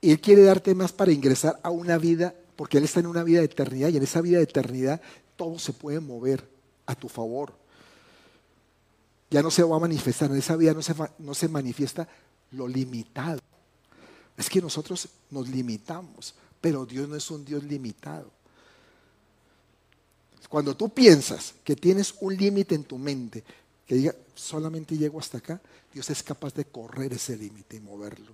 Y Él quiere darte más para ingresar a una vida, porque Él está en una vida de eternidad y en esa vida de eternidad todo se puede mover a tu favor ya no se va a manifestar, en esa vida no se, no se manifiesta lo limitado. Es que nosotros nos limitamos, pero Dios no es un Dios limitado. Cuando tú piensas que tienes un límite en tu mente, que diga, solamente llego hasta acá, Dios es capaz de correr ese límite y moverlo.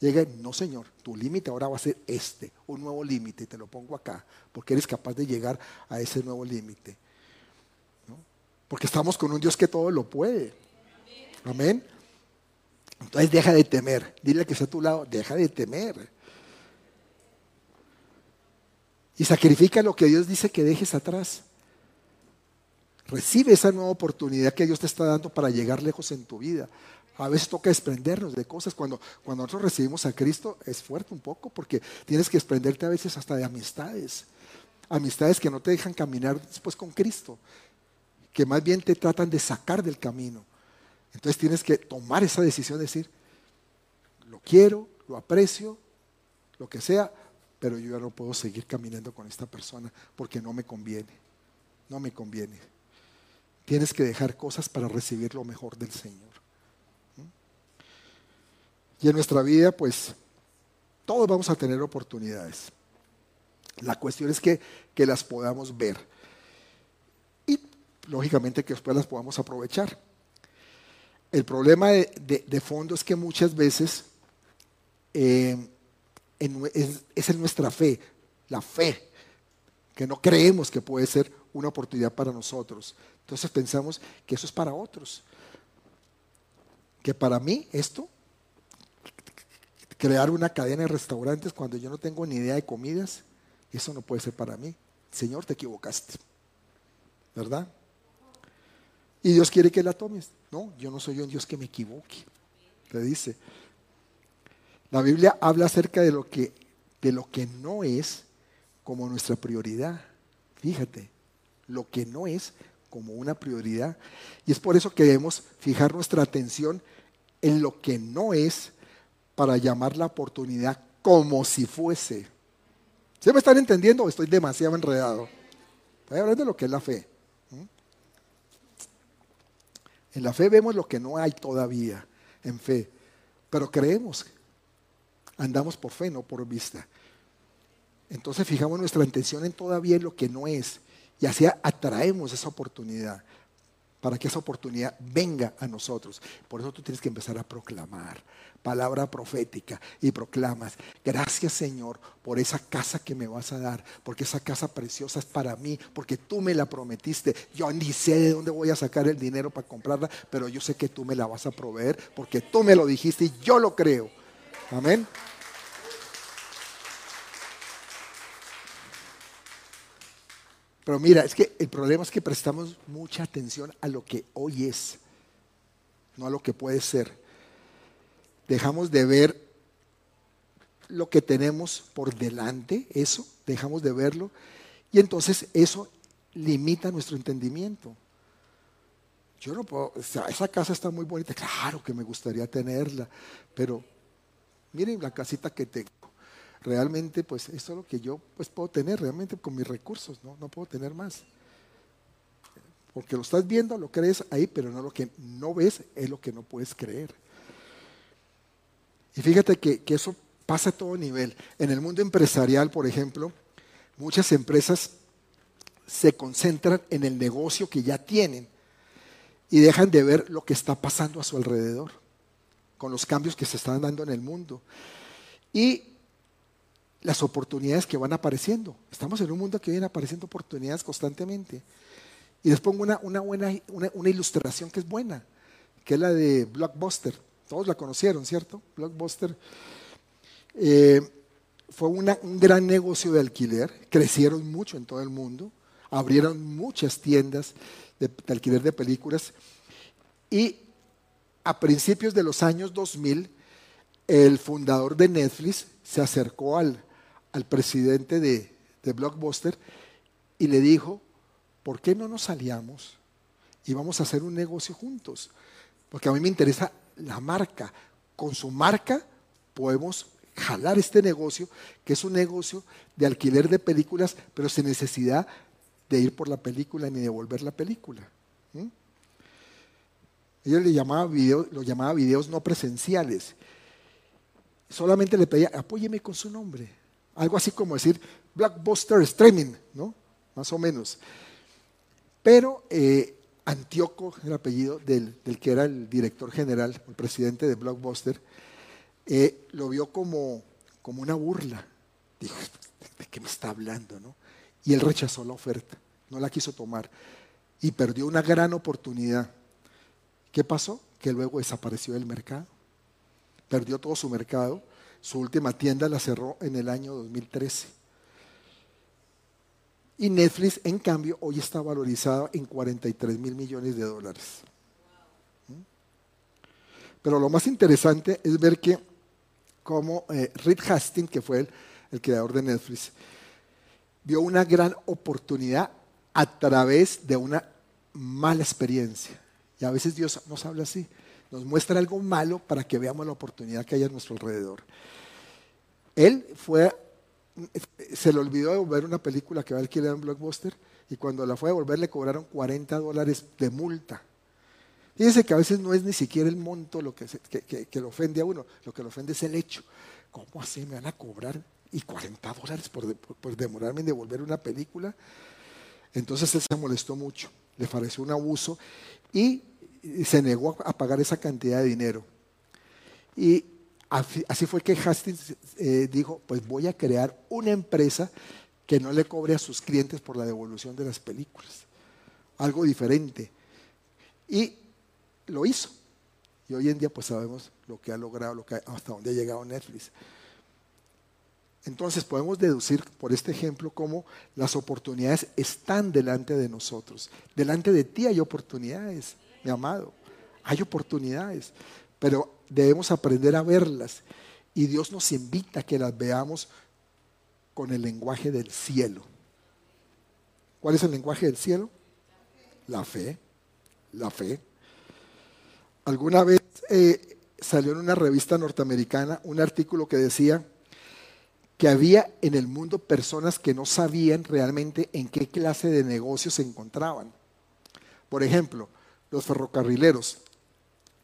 Llega, no Señor, tu límite ahora va a ser este, un nuevo límite, te lo pongo acá, porque eres capaz de llegar a ese nuevo límite. Porque estamos con un Dios que todo lo puede. Amén. Entonces deja de temer. Dile que está a tu lado, deja de temer. Y sacrifica lo que Dios dice que dejes atrás. Recibe esa nueva oportunidad que Dios te está dando para llegar lejos en tu vida. A veces toca desprendernos de cosas. Cuando, cuando nosotros recibimos a Cristo es fuerte un poco porque tienes que desprenderte a veces hasta de amistades. Amistades que no te dejan caminar después con Cristo que más bien te tratan de sacar del camino. Entonces tienes que tomar esa decisión de decir, lo quiero, lo aprecio, lo que sea, pero yo ya no puedo seguir caminando con esta persona porque no me conviene. No me conviene. Tienes que dejar cosas para recibir lo mejor del Señor. Y en nuestra vida, pues, todos vamos a tener oportunidades. La cuestión es que, que las podamos ver. Lógicamente que después las podamos aprovechar. El problema de, fondo es que muchas veces eh, es, en nuestra fe, la fe, que no creemos que puede ser una oportunidad para nosotros. Entonces pensamos que eso es para otros. Que para mí esto, crear una cadena de restaurantes cuando yo no tengo ni idea de comidas, eso no puede ser para mí. Señor, te equivocaste. ¿Verdad? Y Dios quiere que la tomes. No, yo no soy un Dios que me equivoque. Le dice. La Biblia habla acerca de lo que, de lo que no es como nuestra prioridad. Fíjate, lo que no es como una prioridad. Y es por eso que debemos fijar nuestra atención en lo que no es para llamar la oportunidad como si fuese. ¿Se me están entendiendo o estoy demasiado enredado? A hablar de lo que es la fe. En la fe vemos lo que no hay todavía en fe, pero creemos. Andamos por fe, no por vista. Entonces fijamos nuestra atención en todavía lo que no es y así atraemos esa oportunidad para que esa oportunidad venga a nosotros. Por eso tú tienes que empezar a proclamar palabra profética y proclamas, gracias Señor por esa casa que me vas a dar, porque esa casa preciosa es para mí, porque tú me la prometiste. Yo ni sé de dónde voy a sacar el dinero para comprarla, pero yo sé que tú me la vas a proveer, porque tú me lo dijiste y yo lo creo. Amén. Pero mira, es que el problema es que prestamos mucha atención a lo que hoy es, no a lo que puede ser. Dejamos de ver lo que tenemos por delante, eso, dejamos de verlo, y entonces eso limita nuestro entendimiento. Yo no puedo, o sea, esa casa está muy bonita, claro que me gustaría tenerla, pero miren la casita que tengo realmente pues esto es lo que yo pues puedo tener realmente con mis recursos, ¿no? No puedo tener más. Porque lo estás viendo, lo crees ahí, pero no lo que no ves es lo que no puedes creer. Y fíjate que, que eso pasa a todo nivel. En el mundo empresarial, por ejemplo, muchas empresas se concentran en el negocio que ya tienen y dejan de ver lo que está pasando a su alrededor, con los cambios que se están dando en el mundo. Y las oportunidades que van apareciendo. Estamos en un mundo que viene apareciendo oportunidades constantemente. Y les pongo una, una buena una, ilustración que es buena, que es la de Blockbuster. Todos la conocieron, ¿cierto? Blockbuster eh, fue un gran negocio de alquiler, crecieron mucho en todo el mundo, abrieron muchas tiendas de, de alquiler de películas y a principios de los años 2000 el fundador de Netflix se acercó al, al presidente de, Blockbuster y le dijo, ¿por qué no nos aliamos y vamos a hacer un negocio juntos? Porque a mí me interesa la marca. Con su marca podemos jalar este negocio, que es un negocio de alquiler de películas, pero sin necesidad de ir por la película ni devolver la película. ¿Mm? Ellos le llamaba video, lo llamaba videos no presenciales. Solamente le pedía, apóyeme con su nombre. Algo así como decir blockbuster streaming, ¿no? Más o menos. Pero eh, Antíoco, el apellido del, que era el director general, el presidente de Blockbuster, eh, lo vio como, como una burla. Dijo, ¿de qué me está hablando? No? Y él rechazó la oferta, no la quiso tomar y perdió una gran oportunidad. ¿Qué pasó? Que luego desapareció del mercado. Perdió todo su mercado su última tienda la cerró en el año 2013. Y Netflix, en cambio, hoy está valorizado en 43 mil millones de dólares. ¿Mm? Pero lo más interesante es ver que como eh, Reed Hastings, que fue el, creador de Netflix, vio una gran oportunidad a través de una mala experiencia. Y a veces Dios nos habla así, nos muestra algo malo para que veamos la oportunidad que hay a nuestro alrededor. Él fue, se le olvidó de ver una película que va a alquilar en Blockbuster y cuando la fue a volver le cobraron 40 dólares de multa. Fíjense que a veces no es ni siquiera el monto lo que, que, lo ofende a uno, lo que lo ofende es el hecho. ¿Cómo así me van a cobrar y 40 dólares por, por demorarme en devolver una película. Entonces él se molestó mucho, le pareció un abuso y se negó a pagar esa cantidad de dinero. Y así fue que Hastings eh, dijo, pues voy a crear una empresa que no le cobre a sus clientes por la devolución de las películas. Algo diferente. Y lo hizo. Y hoy en día pues sabemos lo que ha logrado, lo que, hasta dónde ha llegado Netflix. Entonces podemos deducir por este ejemplo cómo las oportunidades están delante de nosotros. Delante de ti hay oportunidades, mi amado. Hay oportunidades, pero debemos aprender a verlas. Y Dios nos invita a que las veamos con el lenguaje del cielo. ¿Cuál es el lenguaje del cielo? La fe, la fe. Alguna vez eh, salió en una revista norteamericana un artículo que decía, que había en el mundo personas que no sabían realmente en qué clase de negocios se encontraban. Por ejemplo, los ferrocarrileros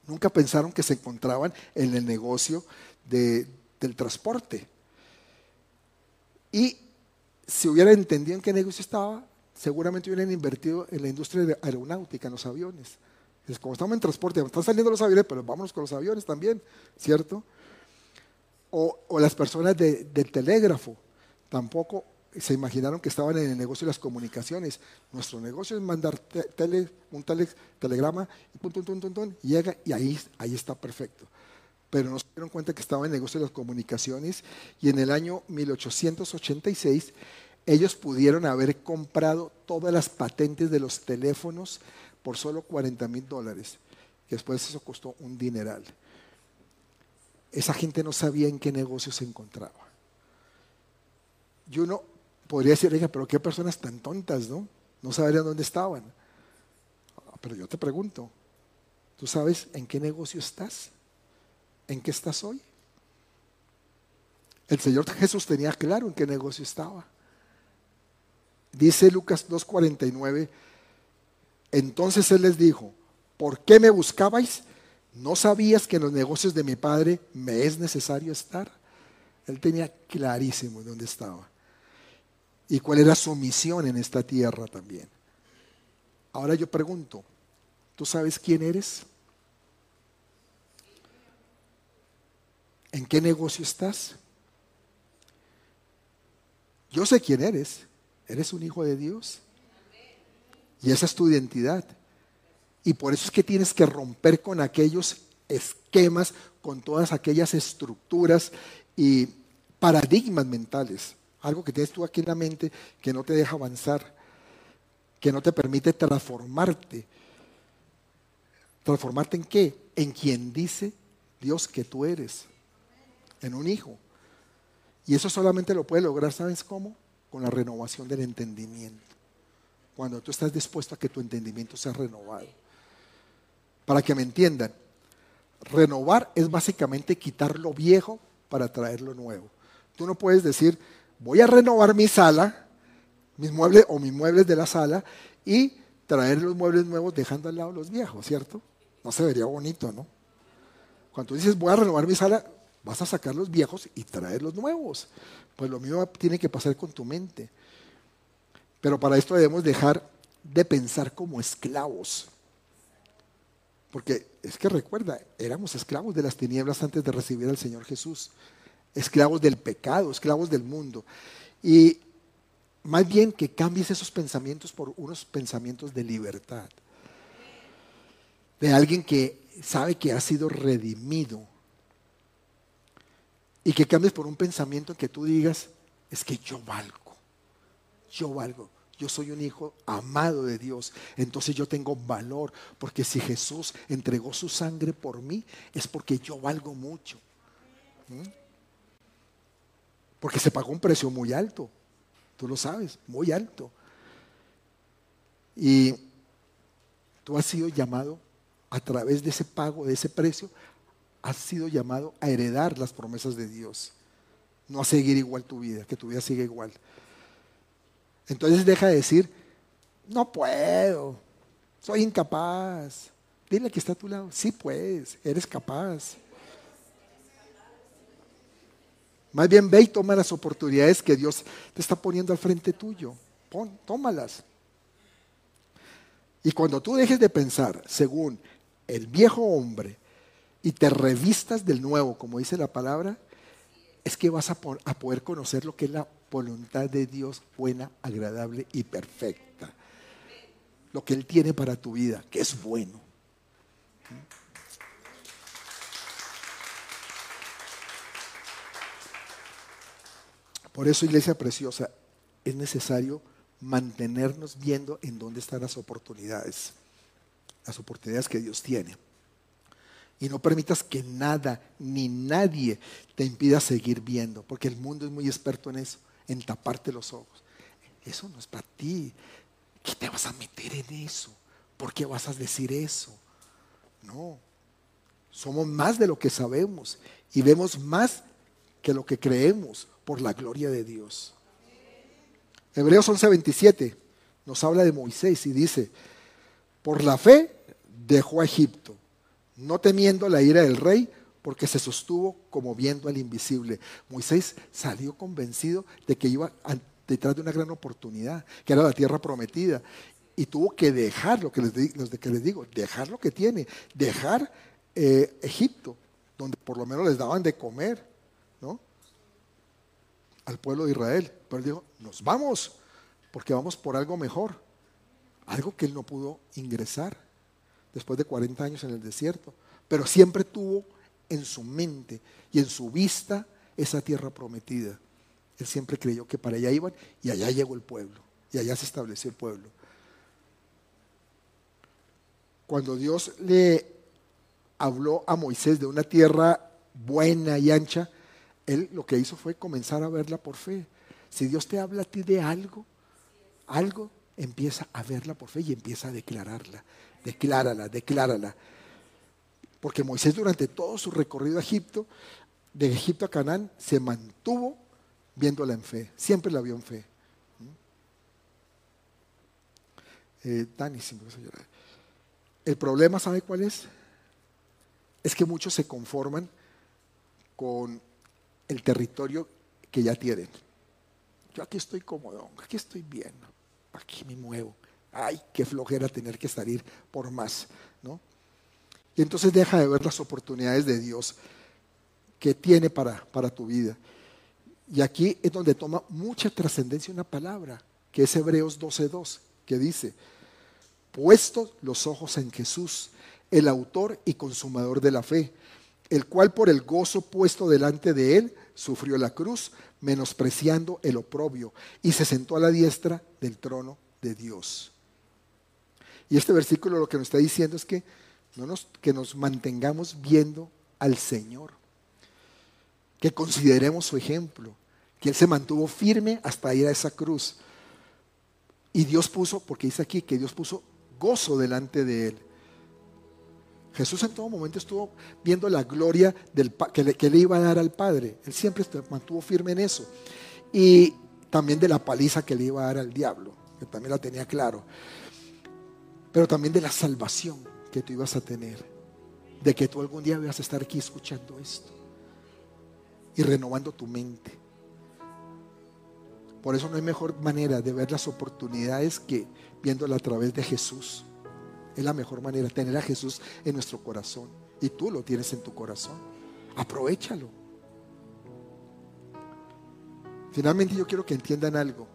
nunca pensaron que se encontraban en el negocio del transporte. Y si hubieran entendido en qué negocio estaba, seguramente hubieran invertido en la industria aeronáutica, en los aviones. Es como estamos en transporte, están saliendo los aviones, pero vámonos con los aviones también, ¿cierto? O, las personas del telégrafo tampoco se imaginaron que estaban en el negocio de las comunicaciones. Nuestro negocio es mandar un telegrama y llega y ahí, ahí está perfecto. Pero no se dieron cuenta que estaba en el negocio de las comunicaciones y en el año 1886 ellos pudieron haber comprado todas las patentes de los teléfonos por solo 40 mil dólares. Después eso costó un dineral esa gente no sabía en qué negocio se encontraba. Y uno podría decir, oiga, pero qué personas tan tontas, ¿no? No sabrían dónde estaban. Ah, pero yo te pregunto, ¿tú sabes en qué negocio estás? ¿En qué estás hoy? El Señor Jesús tenía claro en qué negocio estaba. Dice Lucas 2.49, entonces Él les dijo, ¿por qué me buscabais? ¿No sabías que en los negocios de mi padre me es necesario estar? Él tenía clarísimo dónde estaba y cuál era su misión en esta tierra también. Ahora yo pregunto, ¿tú sabes quién eres? ¿En qué negocio estás? Yo sé quién eres. Eres un hijo de Dios. Y esa es tu identidad. Y por eso es que tienes que romper con aquellos esquemas, con todas aquellas estructuras y paradigmas mentales. Algo que tienes tú aquí en la mente que no te deja avanzar, que no te permite transformarte. ¿Transformarte en qué? En quien dice Dios que tú eres, en un hijo. Y eso solamente lo puede lograr, ¿sabes cómo? Con la renovación del entendimiento. Cuando tú estás dispuesto a que tu entendimiento sea renovado. Para que me entiendan, renovar es básicamente quitar lo viejo para traer lo nuevo. Tú no puedes decir, voy a renovar mi sala, mis muebles o mis muebles de la sala y traer los muebles nuevos dejando al lado los viejos, ¿cierto? No se vería bonito, ¿no? Cuando tú dices, voy a renovar mi sala, vas a sacar los viejos y traer los nuevos. Pues lo mismo tiene que pasar con tu mente. Pero para esto debemos dejar de pensar como esclavos. Porque es que recuerda, éramos esclavos de las tinieblas antes de recibir al Señor Jesús. Esclavos del pecado, esclavos del mundo. Y más bien que cambies esos pensamientos por unos pensamientos de libertad. De alguien que sabe que ha sido redimido. Y que cambies por un pensamiento en que tú digas, es que yo valgo. Yo valgo yo soy un hijo amado de Dios, entonces yo tengo valor, porque si Jesús entregó su sangre por mí, es porque yo valgo mucho. ¿Mm? Porque se pagó un precio muy alto, tú lo sabes, muy alto. Y tú has sido llamado a través de ese pago, de ese precio, has sido llamado a heredar las promesas de Dios, no a seguir igual tu vida, que tu vida siga igual. Entonces deja de decir, no puedo, soy incapaz. Dile que está a tu lado, sí puedes, eres capaz. Más bien ve y toma las oportunidades que Dios te está poniendo al frente tuyo. Pon, tómalas. Y cuando tú dejes de pensar según el viejo hombre y te revistas del nuevo, como dice la palabra, es que vas a, a poder conocer lo que es la voluntad de Dios buena, agradable y perfecta. Lo que Él tiene para tu vida, que es bueno. Por eso, iglesia preciosa, es necesario mantenernos viendo en dónde están las oportunidades, las oportunidades que Dios tiene. Y no permitas que nada ni nadie te impida seguir viendo, porque el mundo es muy experto en eso, en taparte los ojos. Eso no es para ti. ¿Qué te vas a meter en eso? ¿Por qué vas a decir eso? No. Somos más de lo que sabemos y vemos más que lo que creemos por la gloria de Dios. Hebreos 11:27 nos habla de Moisés y dice, por la fe dejó a Egipto, no temiendo la ira del rey, porque se sostuvo como viendo al invisible. Moisés salió convencido de que iba detrás de una gran oportunidad, que era la tierra prometida, y tuvo que dejar lo que les, que les digo, dejar lo que tiene, dejar eh, Egipto, donde por lo menos les daban de comer, ¿no? Al pueblo de Israel. Pero él dijo, nos vamos, porque vamos por algo mejor. Algo que él no pudo ingresar después de 40 años en el desierto. Pero siempre tuvo en su mente y en su vista esa tierra prometida. Él siempre creyó que para allá iban y allá llegó el pueblo. Y allá se estableció el pueblo. Cuando Dios le habló a Moisés de una tierra buena y ancha, él lo que hizo fue comenzar a verla por fe. Si Dios te habla a ti de algo, algo, empieza a verla por fe y empieza a declararla. Declárala, declárala. Porque Moisés durante todo su recorrido a Egipto, de Egipto a Canaán, se mantuvo viéndola en fe. Siempre la vio en fe. Eh, Dani, El problema, ¿sabe cuál es? Es que muchos se conforman con el territorio que ya tienen. Yo aquí estoy cómodo, aquí estoy bien, aquí me muevo. Ay, qué flojera tener que salir por más, ¿no? Y entonces deja de ver las oportunidades de Dios que tiene para, para tu vida. Y aquí es donde toma mucha trascendencia una palabra, que es Hebreos 12.2, que dice, puestos los ojos en Jesús, el autor y consumador de la fe, el cual por el gozo puesto delante de él sufrió la cruz, menospreciando el oprobio, y se sentó a la diestra del trono de Dios. Y este versículo lo que nos está diciendo es que, que nos mantengamos viendo al Señor, que consideremos su ejemplo, que Él se mantuvo firme hasta ir a esa cruz. Y Dios puso, porque dice aquí que Dios puso gozo delante de Él. Jesús en todo momento estuvo viendo la gloria del, que, le, que le iba a dar al Padre. Él siempre mantuvo firme en eso. Y también de la paliza que le iba a dar al diablo, que también la tenía claro. Pero también de la salvación que tú ibas a tener. De que tú algún día ibas a estar aquí escuchando esto. Y renovando tu mente. Por eso no hay mejor manera de ver las oportunidades que viéndola a través de Jesús. Es la mejor manera, tener a Jesús en nuestro corazón. Y tú lo tienes en tu corazón. Aprovechalo. Finalmente yo quiero que entiendan algo.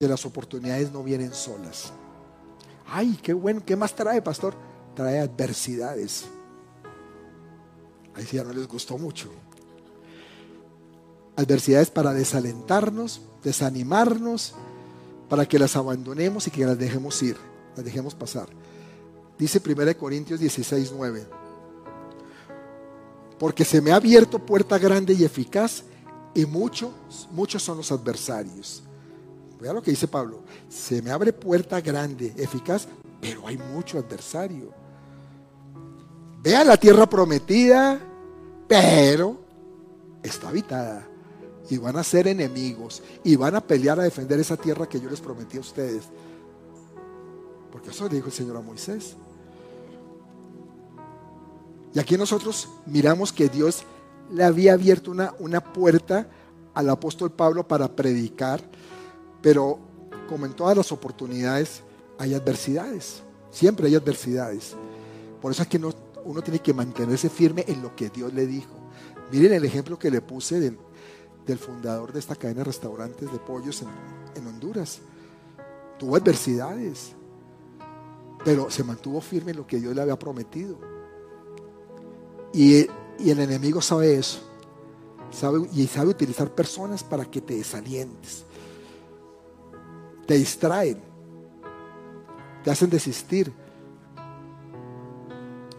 Que las oportunidades no vienen solas. Ay, qué bueno. ¿Qué más trae, pastor? Trae adversidades. Ahí sí ya no les gustó mucho. Adversidades para desalentarnos, desanimarnos, para que las abandonemos y que las dejemos ir dejemos pasar. Dice 1 Corintios 16, 9. Porque se me ha abierto puerta grande y eficaz y muchos, muchos son los adversarios. Vea lo que dice Pablo. Se me abre puerta grande, eficaz, pero hay mucho adversario. Vea la tierra prometida, pero está habitada. Y van a ser enemigos. Y van a pelear a defender esa tierra que yo les prometí a ustedes. Porque eso dijo el Señor a Moisés. Y aquí nosotros miramos que Dios le había abierto una, una puerta al apóstol Pablo para predicar, pero como en todas las oportunidades, hay adversidades. Siempre hay adversidades. Por eso es que uno tiene que mantenerse firme en lo que Dios le dijo. Miren el ejemplo que le puse del, fundador de esta cadena de restaurantes de pollos en, Honduras. Tuvo adversidades, pero se mantuvo firme en lo que Dios le había prometido. Y, y el enemigo sabe eso. Sabe, y sabe utilizar personas para que te desalientes. Te distraen. Te hacen desistir.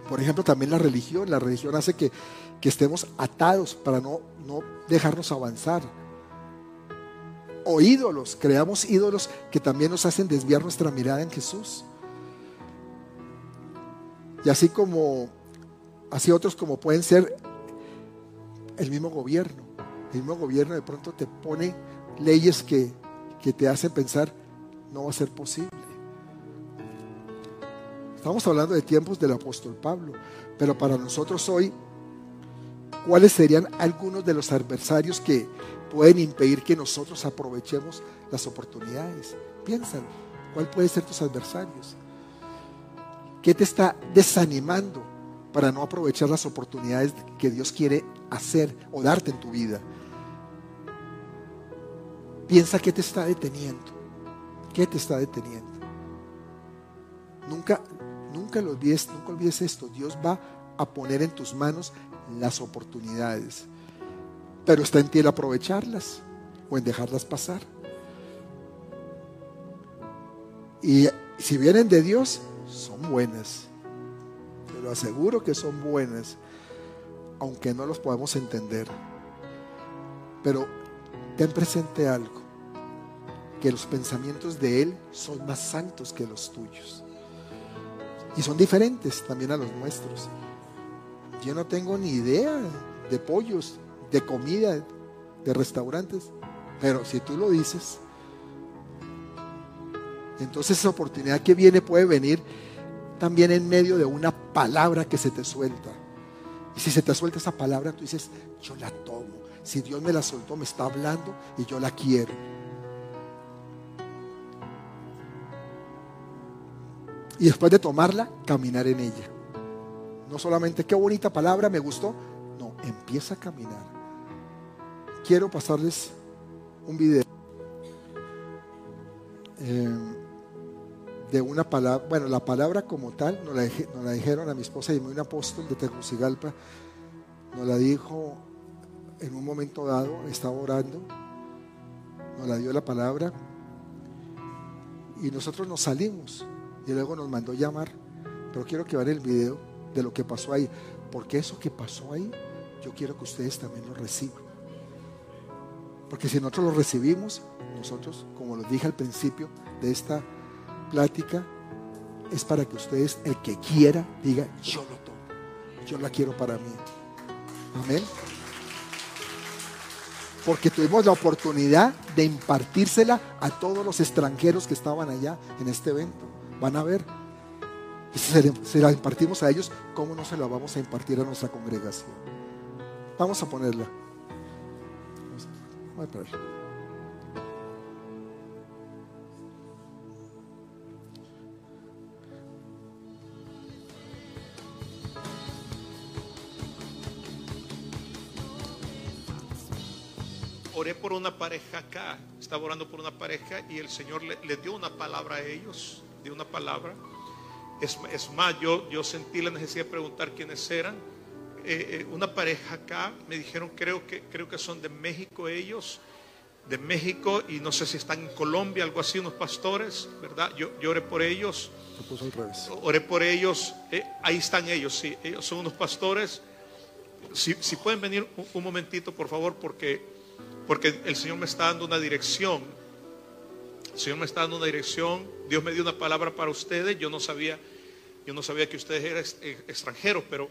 Por ejemplo, también la religión. La religión hace que, estemos atados para no, no dejarnos avanzar. O ídolos, creamos ídolos que también nos hacen desviar nuestra mirada en Jesús. Y así como, así otros como pueden ser el mismo gobierno. El mismo gobierno de pronto te pone leyes que, que te hacen pensar, no va a ser posible. Estamos hablando de tiempos del apóstol Pablo, pero para nosotros hoy, ¿cuáles serían algunos de los adversarios que pueden impedir que nosotros aprovechemos las oportunidades? Piensan, ¿cuál puede ser tus adversarios? ¿Qué te está desanimando para no aprovechar las oportunidades que Dios quiere hacer o darte en tu vida? Piensa qué te está deteniendo. ¿Qué te está deteniendo? Nunca, Nunca lo olvides, nunca olvides esto. Dios va a poner en tus manos las oportunidades. Pero está en ti el aprovecharlas o en dejarlas pasar. Y si vienen de Dios, son buenas. Te lo aseguro que son buenas, aunque no los podemos entender. Pero ten presente algo, que los pensamientos de Él son más altos que los tuyos. Y son diferentes también a los nuestros. Yo no tengo ni idea de pollos, de comida, de restaurantes. Pero si tú lo dices, entonces esa oportunidad que viene puede venir también en medio de una palabra que se te suelta. Y si se te suelta esa palabra, tú dices, yo la tomo. Si Dios me la soltó, me está hablando y yo la quiero. y después de tomarla, caminar en ella. No solamente qué bonita palabra, me gustó, no, empieza a caminar. Quiero pasarles un video eh, de una palabra, bueno, la palabra como tal nos la, dijeron a mi esposa y un apóstol de Tegucigalpa, nos la dijo en un momento dado, estaba orando, nos la dio la palabra y nosotros nos salimos y luego nos mandó llamar. Pero quiero que vean el video de lo que pasó ahí. Porque eso que pasó ahí, yo quiero que ustedes también lo reciban. Porque si nosotros lo recibimos, nosotros, como les dije al principio de esta plática, es para que ustedes, el que quiera, diga, yo lo tomo. Yo la quiero para mí. Amén. Porque tuvimos la oportunidad de impartírsela a todos los extranjeros que estaban allá en este evento van a ver. Si se, la impartimos a ellos, ¿cómo no se la vamos a impartir a nuestra congregación? Vamos a ponerla. Vamos a oré una pareja acá, estaba orando por una pareja y el Señor le, le, dio una palabra a ellos de una palabra. Es, es, más, yo, yo sentí la necesidad de preguntar quiénes eran. Eh, eh, una pareja acá, me dijeron, creo que, creo que son de México ellos, de México, y no sé si están en Colombia, algo así, unos pastores, ¿verdad? Yo, yo oré por ellos. Oré por ellos, eh, ahí están ellos, sí, ellos son unos pastores. Si, si pueden venir un, un, momentito, por favor, porque, porque el Señor me está dando una dirección el Señor me está dando una dirección. Dios me dio una palabra para ustedes. Yo no sabía, yo no sabía que ustedes eran eh, extranjeros, pero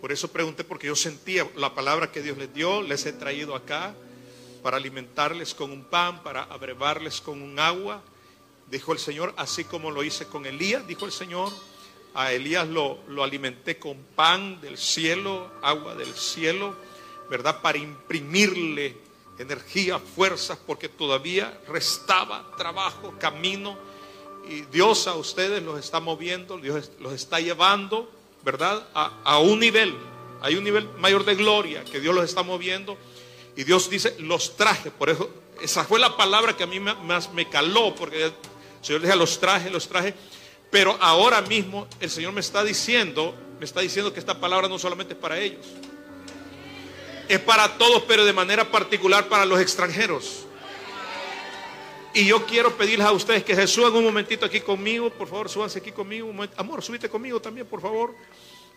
por eso pregunté porque yo sentía la palabra que Dios les dio. Les he traído acá para alimentarles con un pan, para abrevarles con un agua. Dijo el Señor, así como lo hice con Elías, dijo el Señor. A Elías lo, lo alimenté con pan del cielo, agua del cielo. ¿verdad? Para imprimirle energía, fuerzas, porque todavía restaba trabajo, camino. Y Dios a ustedes los está moviendo, Dios los está llevando, ¿verdad? A, un nivel, hay un nivel mayor de gloria que Dios los está moviendo. Y Dios dice, los traje. Por eso, esa fue la palabra que a mí más me caló, porque el Señor decía, los traje, los traje. Pero ahora mismo el Señor me está diciendo, me está diciendo que esta palabra no solamente es para ellos es para todos, pero de manera particular para los extranjeros. Y yo quiero pedirles a ustedes que se suban un momentito aquí conmigo, por favor, súbanse aquí conmigo. Amor, súbite conmigo también, por favor.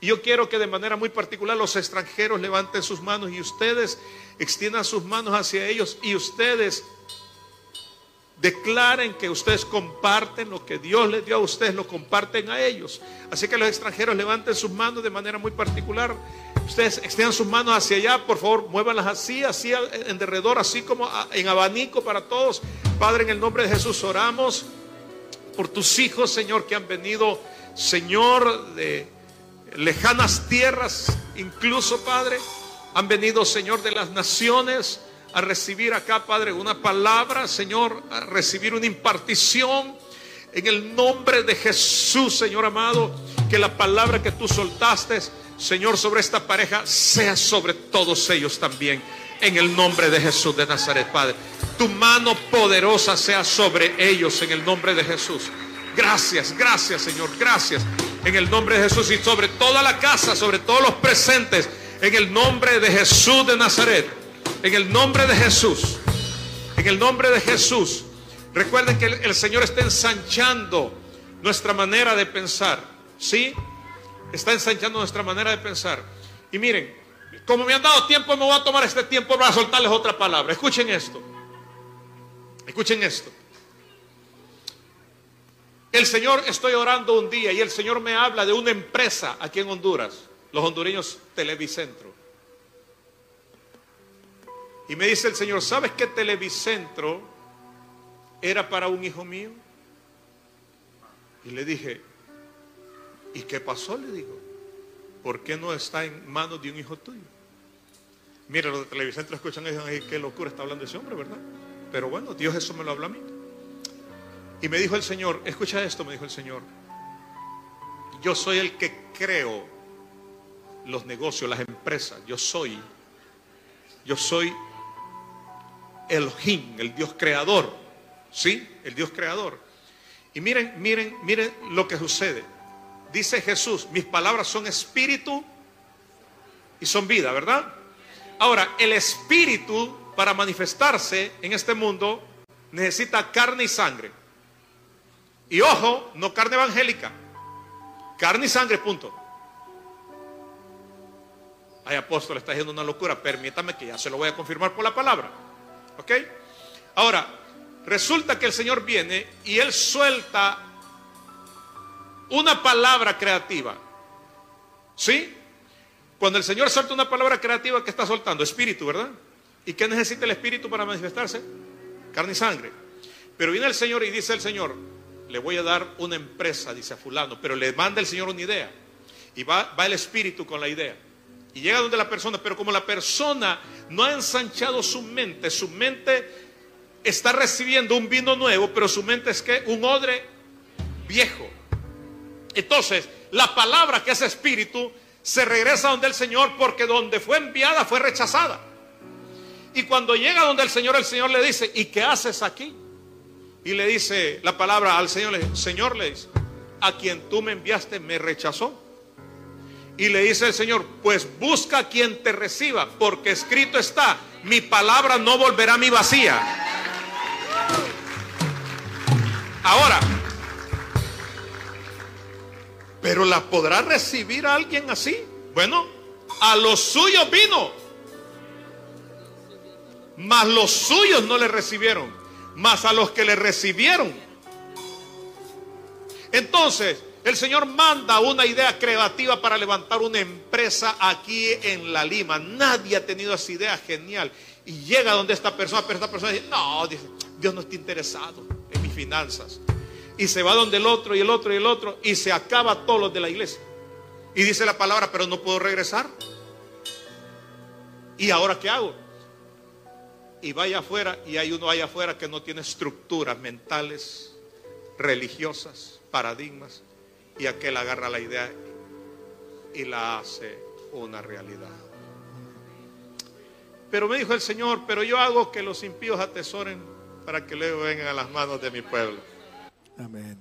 Y yo quiero que de manera muy particular los extranjeros levanten sus manos y ustedes extiendan sus manos hacia ellos y ustedes declaren que ustedes comparten lo que Dios les dio a ustedes, lo comparten a ellos. Así que los extranjeros levanten sus manos de manera muy particular. Ustedes extiendan sus manos hacia allá, por favor, muévanlas así, así en derredor, así como en abanico para todos. Padre, en el nombre de Jesús oramos por tus hijos, Señor, que han venido, Señor, de lejanas tierras, incluso, Padre, han venido, Señor, de las naciones a recibir acá, Padre, una palabra, Señor, a recibir una impartición. En el nombre de Jesús, Señor amado, que la palabra que tú soltaste, Señor, sobre esta pareja, sea sobre todos ellos también. En el nombre de Jesús de Nazaret, Padre. Tu mano poderosa sea sobre ellos en el nombre de Jesús. Gracias, gracias, Señor, gracias. En el nombre de Jesús y sobre toda la casa, sobre todos los presentes, en el nombre de Jesús de Nazaret. En el nombre de Jesús. En el nombre de Jesús. Recuerden que el, Señor está ensanchando nuestra manera de pensar. ¿Sí? Está ensanchando nuestra manera de pensar. Y miren, como me han dado tiempo, me voy a tomar este tiempo para soltarles otra palabra. Escuchen esto. Escuchen esto. El Señor, estoy orando un día y el Señor me habla de una empresa aquí en Honduras, los hondureños Televicentro. Y me dice el Señor, ¿sabes qué Televicentro era para un hijo mío? Y le dije, ¿y qué pasó? Le digo, ¿por qué no está en manos de un hijo tuyo? Mira, los de Televicentro escuchan y dicen, qué locura está hablando ese hombre, ¿verdad? Pero bueno, Dios eso me lo habla a mí. Y me dijo el Señor, escucha esto, me dijo el Señor, yo soy el que creo los negocios, las empresas, yo soy, yo soy Elohim, el Dios creador. ¿Sí? El Dios creador. Y miren, miren, miren lo que sucede. Dice Jesús, mis palabras son espíritu y son vida, ¿verdad? Ahora, el espíritu para manifestarse en este mundo necesita carne y sangre. Y ojo, no carne evangélica. Carne y sangre, punto. Ay, apóstol, está haciendo una locura. Permítame que ya se lo voy a confirmar por la palabra. ¿Ok? Ahora, resulta que el Señor viene y Él suelta una palabra creativa. ¿Sí? Cuando el Señor suelta una palabra creativa, ¿qué está soltando? Espíritu, ¿verdad? ¿Y qué necesita el Espíritu para manifestarse? Carne y sangre. Pero viene el Señor y dice el Señor, le voy a dar una empresa, dice a fulano, pero le manda el Señor una idea. Y va, va el Espíritu con la idea. Y llega donde la persona, pero como la persona no ha ensanchado su mente, su mente está recibiendo un vino nuevo, pero su mente es que un odre viejo. Entonces, la palabra que es espíritu se regresa donde el Señor porque donde fue enviada fue rechazada. Y cuando llega donde el Señor, el Señor le dice, ¿y qué haces aquí? Y le dice la palabra al Señor, Señor le dice, a quien tú me enviaste me rechazó. Y le dice el Señor, pues busca a quien te reciba, porque escrito está, mi palabra no volverá a mi vacía. Ahora, pero la podrá recibir alguien así. Bueno, a los suyos vino, mas los suyos no le recibieron, mas a los que le recibieron. Entonces, el Señor manda una idea creativa para levantar una empresa aquí en La Lima. Nadie ha tenido esa idea genial. Y llega donde esta persona, pero esta persona dice, no, Dios no está interesado en mis finanzas. Y se va donde el otro y el otro y el otro y se acaba todos los de la iglesia. Y dice la palabra, pero no puedo regresar. ¿Y ahora qué hago? Y vaya afuera y hay uno allá afuera que no tiene estructuras mentales, religiosas, paradigmas, y aquel agarra la idea y la hace una realidad. Pero me dijo el Señor, pero yo hago que los impíos atesoren para que luego vengan a las manos de mi pueblo. Amén.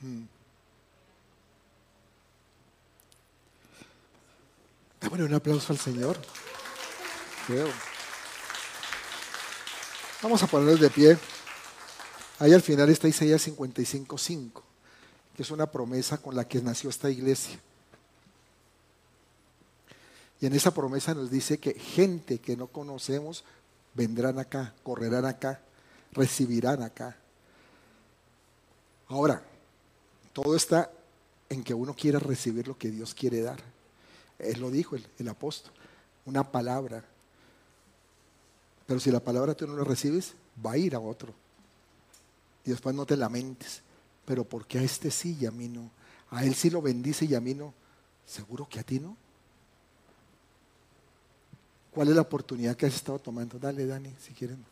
Hmm. Démosle un aplauso al Señor. Vamos a ponernos de pie. Ahí al final está Isaías 55.5, que es una promesa con la que nació esta iglesia. Y en esa promesa nos dice que gente que no conocemos vendrán acá, correrán acá, recibirán acá. Ahora, todo está en que uno quiera recibir lo que Dios quiere dar. Él lo dijo el, apóstol, una palabra. Pero si la palabra tú no la recibes, va a ir a otro. Y después no te lamentes. Pero ¿por qué a este sí y a mí no? A él sí lo bendice y a mí no. ¿Seguro que a ti no? ¿Cuál es la oportunidad que has estado tomando? Dale, Dani, si quieren.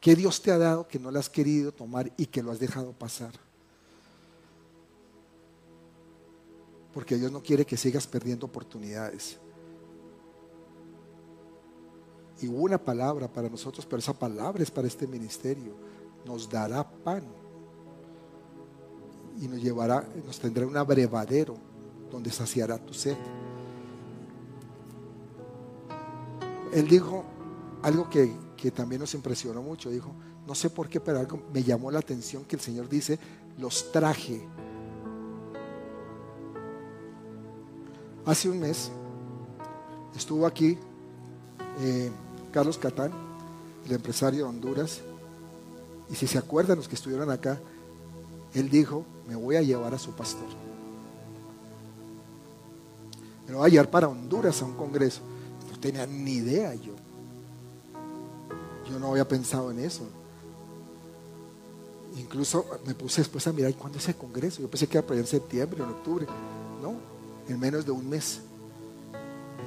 ¿Qué Dios te ha dado que no lo has querido tomar y que lo has dejado pasar? Porque Dios no quiere que sigas perdiendo oportunidades. Y hubo una palabra para nosotros, pero esa palabra es para este ministerio. Nos dará pan. Y nos llevará, nos tendrá un abrevadero donde saciará tu sed. él dijo algo que, también nos impresionó mucho. Dijo, no sé por qué, pero algo me llamó la atención que el Señor dice, los traje. Hace un mes estuvo aquí eh, Carlos Catán, el empresario de Honduras, y si se acuerdan los que estuvieron acá, él dijo, me voy a llevar a su pastor. Me lo voy a llevar para Honduras a un congreso tenía ni idea yo. Yo no había pensado en eso. Incluso me puse después a mirar cuándo es el congreso. Yo pensé que era en septiembre o en octubre. No, en menos de un mes.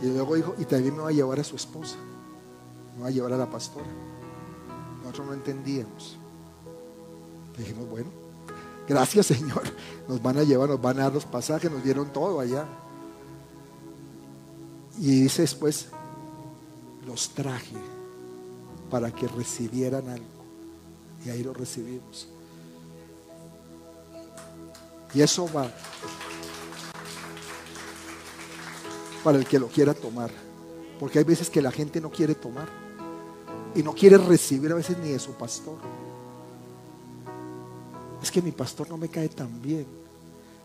Y luego dijo, y también me va a llevar a su esposa. Me va a llevar a la pastora. Nosotros no entendíamos. Dijimos, bueno, gracias Señor. Nos van a llevar, nos van a dar los pasajes, nos dieron todo allá. Y dice después, los traje para que recibieran algo. Y ahí lo recibimos. Y eso va para el que lo quiera tomar. Porque hay veces que la gente no quiere tomar. Y no quiere recibir a veces ni de su pastor. Es que mi pastor no me cae tan bien.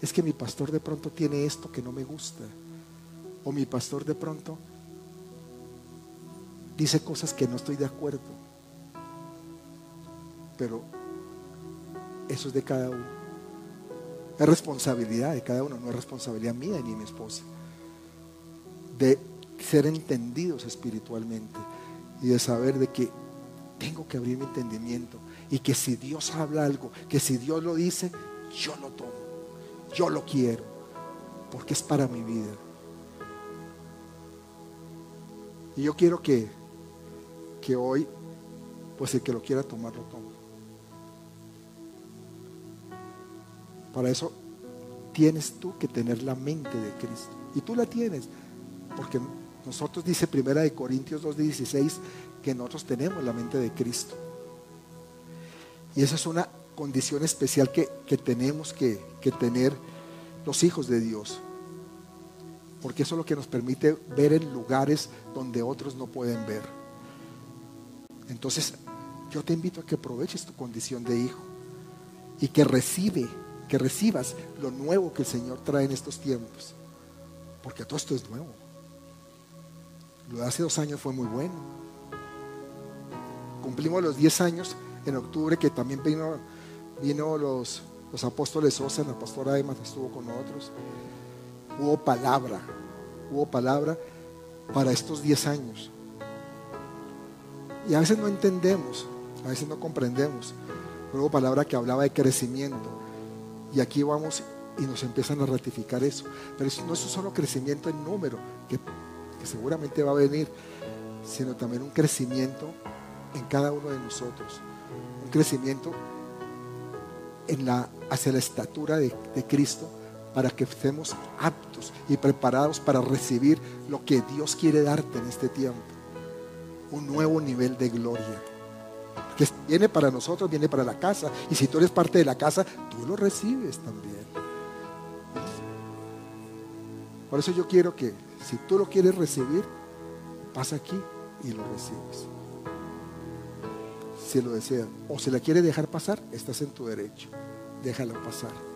Es que mi pastor de pronto tiene esto que no me gusta. O mi pastor de pronto dice cosas que no estoy de acuerdo. Pero eso es de cada uno. Es responsabilidad de cada uno, no es responsabilidad mía ni de mi esposa. De ser entendidos espiritualmente y de saber de que tengo que abrir mi entendimiento y que si Dios habla algo, que si Dios lo dice, yo lo tomo, yo lo quiero, porque es para mi vida. Y yo quiero que que hoy, pues el que lo quiera tomar, lo toma. Para eso tienes tú que tener la mente de Cristo. Y tú la tienes, porque nosotros dice Primera de Corintios 2.16 que nosotros tenemos la mente de Cristo. Y esa es una condición especial que, tenemos que, que tener los hijos de Dios. Porque eso es lo que nos permite ver en lugares donde otros no pueden ver. Entonces, yo te invito a que aproveches tu condición de hijo y que recibe, que recibas lo nuevo que el Señor trae en estos tiempos. Porque todo esto es nuevo. Lo de hace dos años fue muy bueno. Cumplimos los 10 años en octubre, que también vino, vino los, los apóstoles Sosa, la pastora Emma estuvo con nosotros. Hubo palabra, hubo palabra para estos 10 años. Y a veces no entendemos, a veces no comprendemos. Luego palabra que hablaba de crecimiento. Y aquí vamos y nos empiezan a ratificar eso. Pero no es solo crecimiento en número, que, que seguramente va a venir, sino también un crecimiento en cada uno de nosotros. Un crecimiento en la, hacia la estatura de, de Cristo para que estemos aptos y preparados para recibir lo que Dios quiere darte en este tiempo. Un nuevo nivel de gloria. Que viene para nosotros, viene para la casa. Y si tú eres parte de la casa, tú lo recibes también. Por eso yo quiero que si tú lo quieres recibir, pasa aquí y lo recibes. Si lo desea o se la quiere dejar pasar, estás en tu derecho. Déjalo pasar.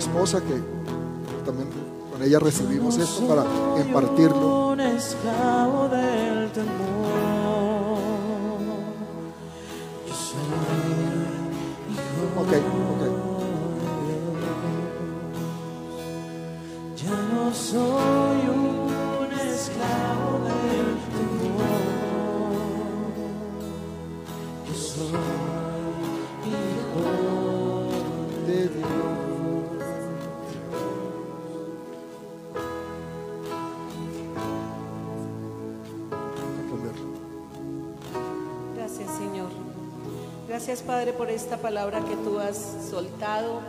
Esposa que también con ella recibimos esto para impartirlo. Esta palabra que tú has soltado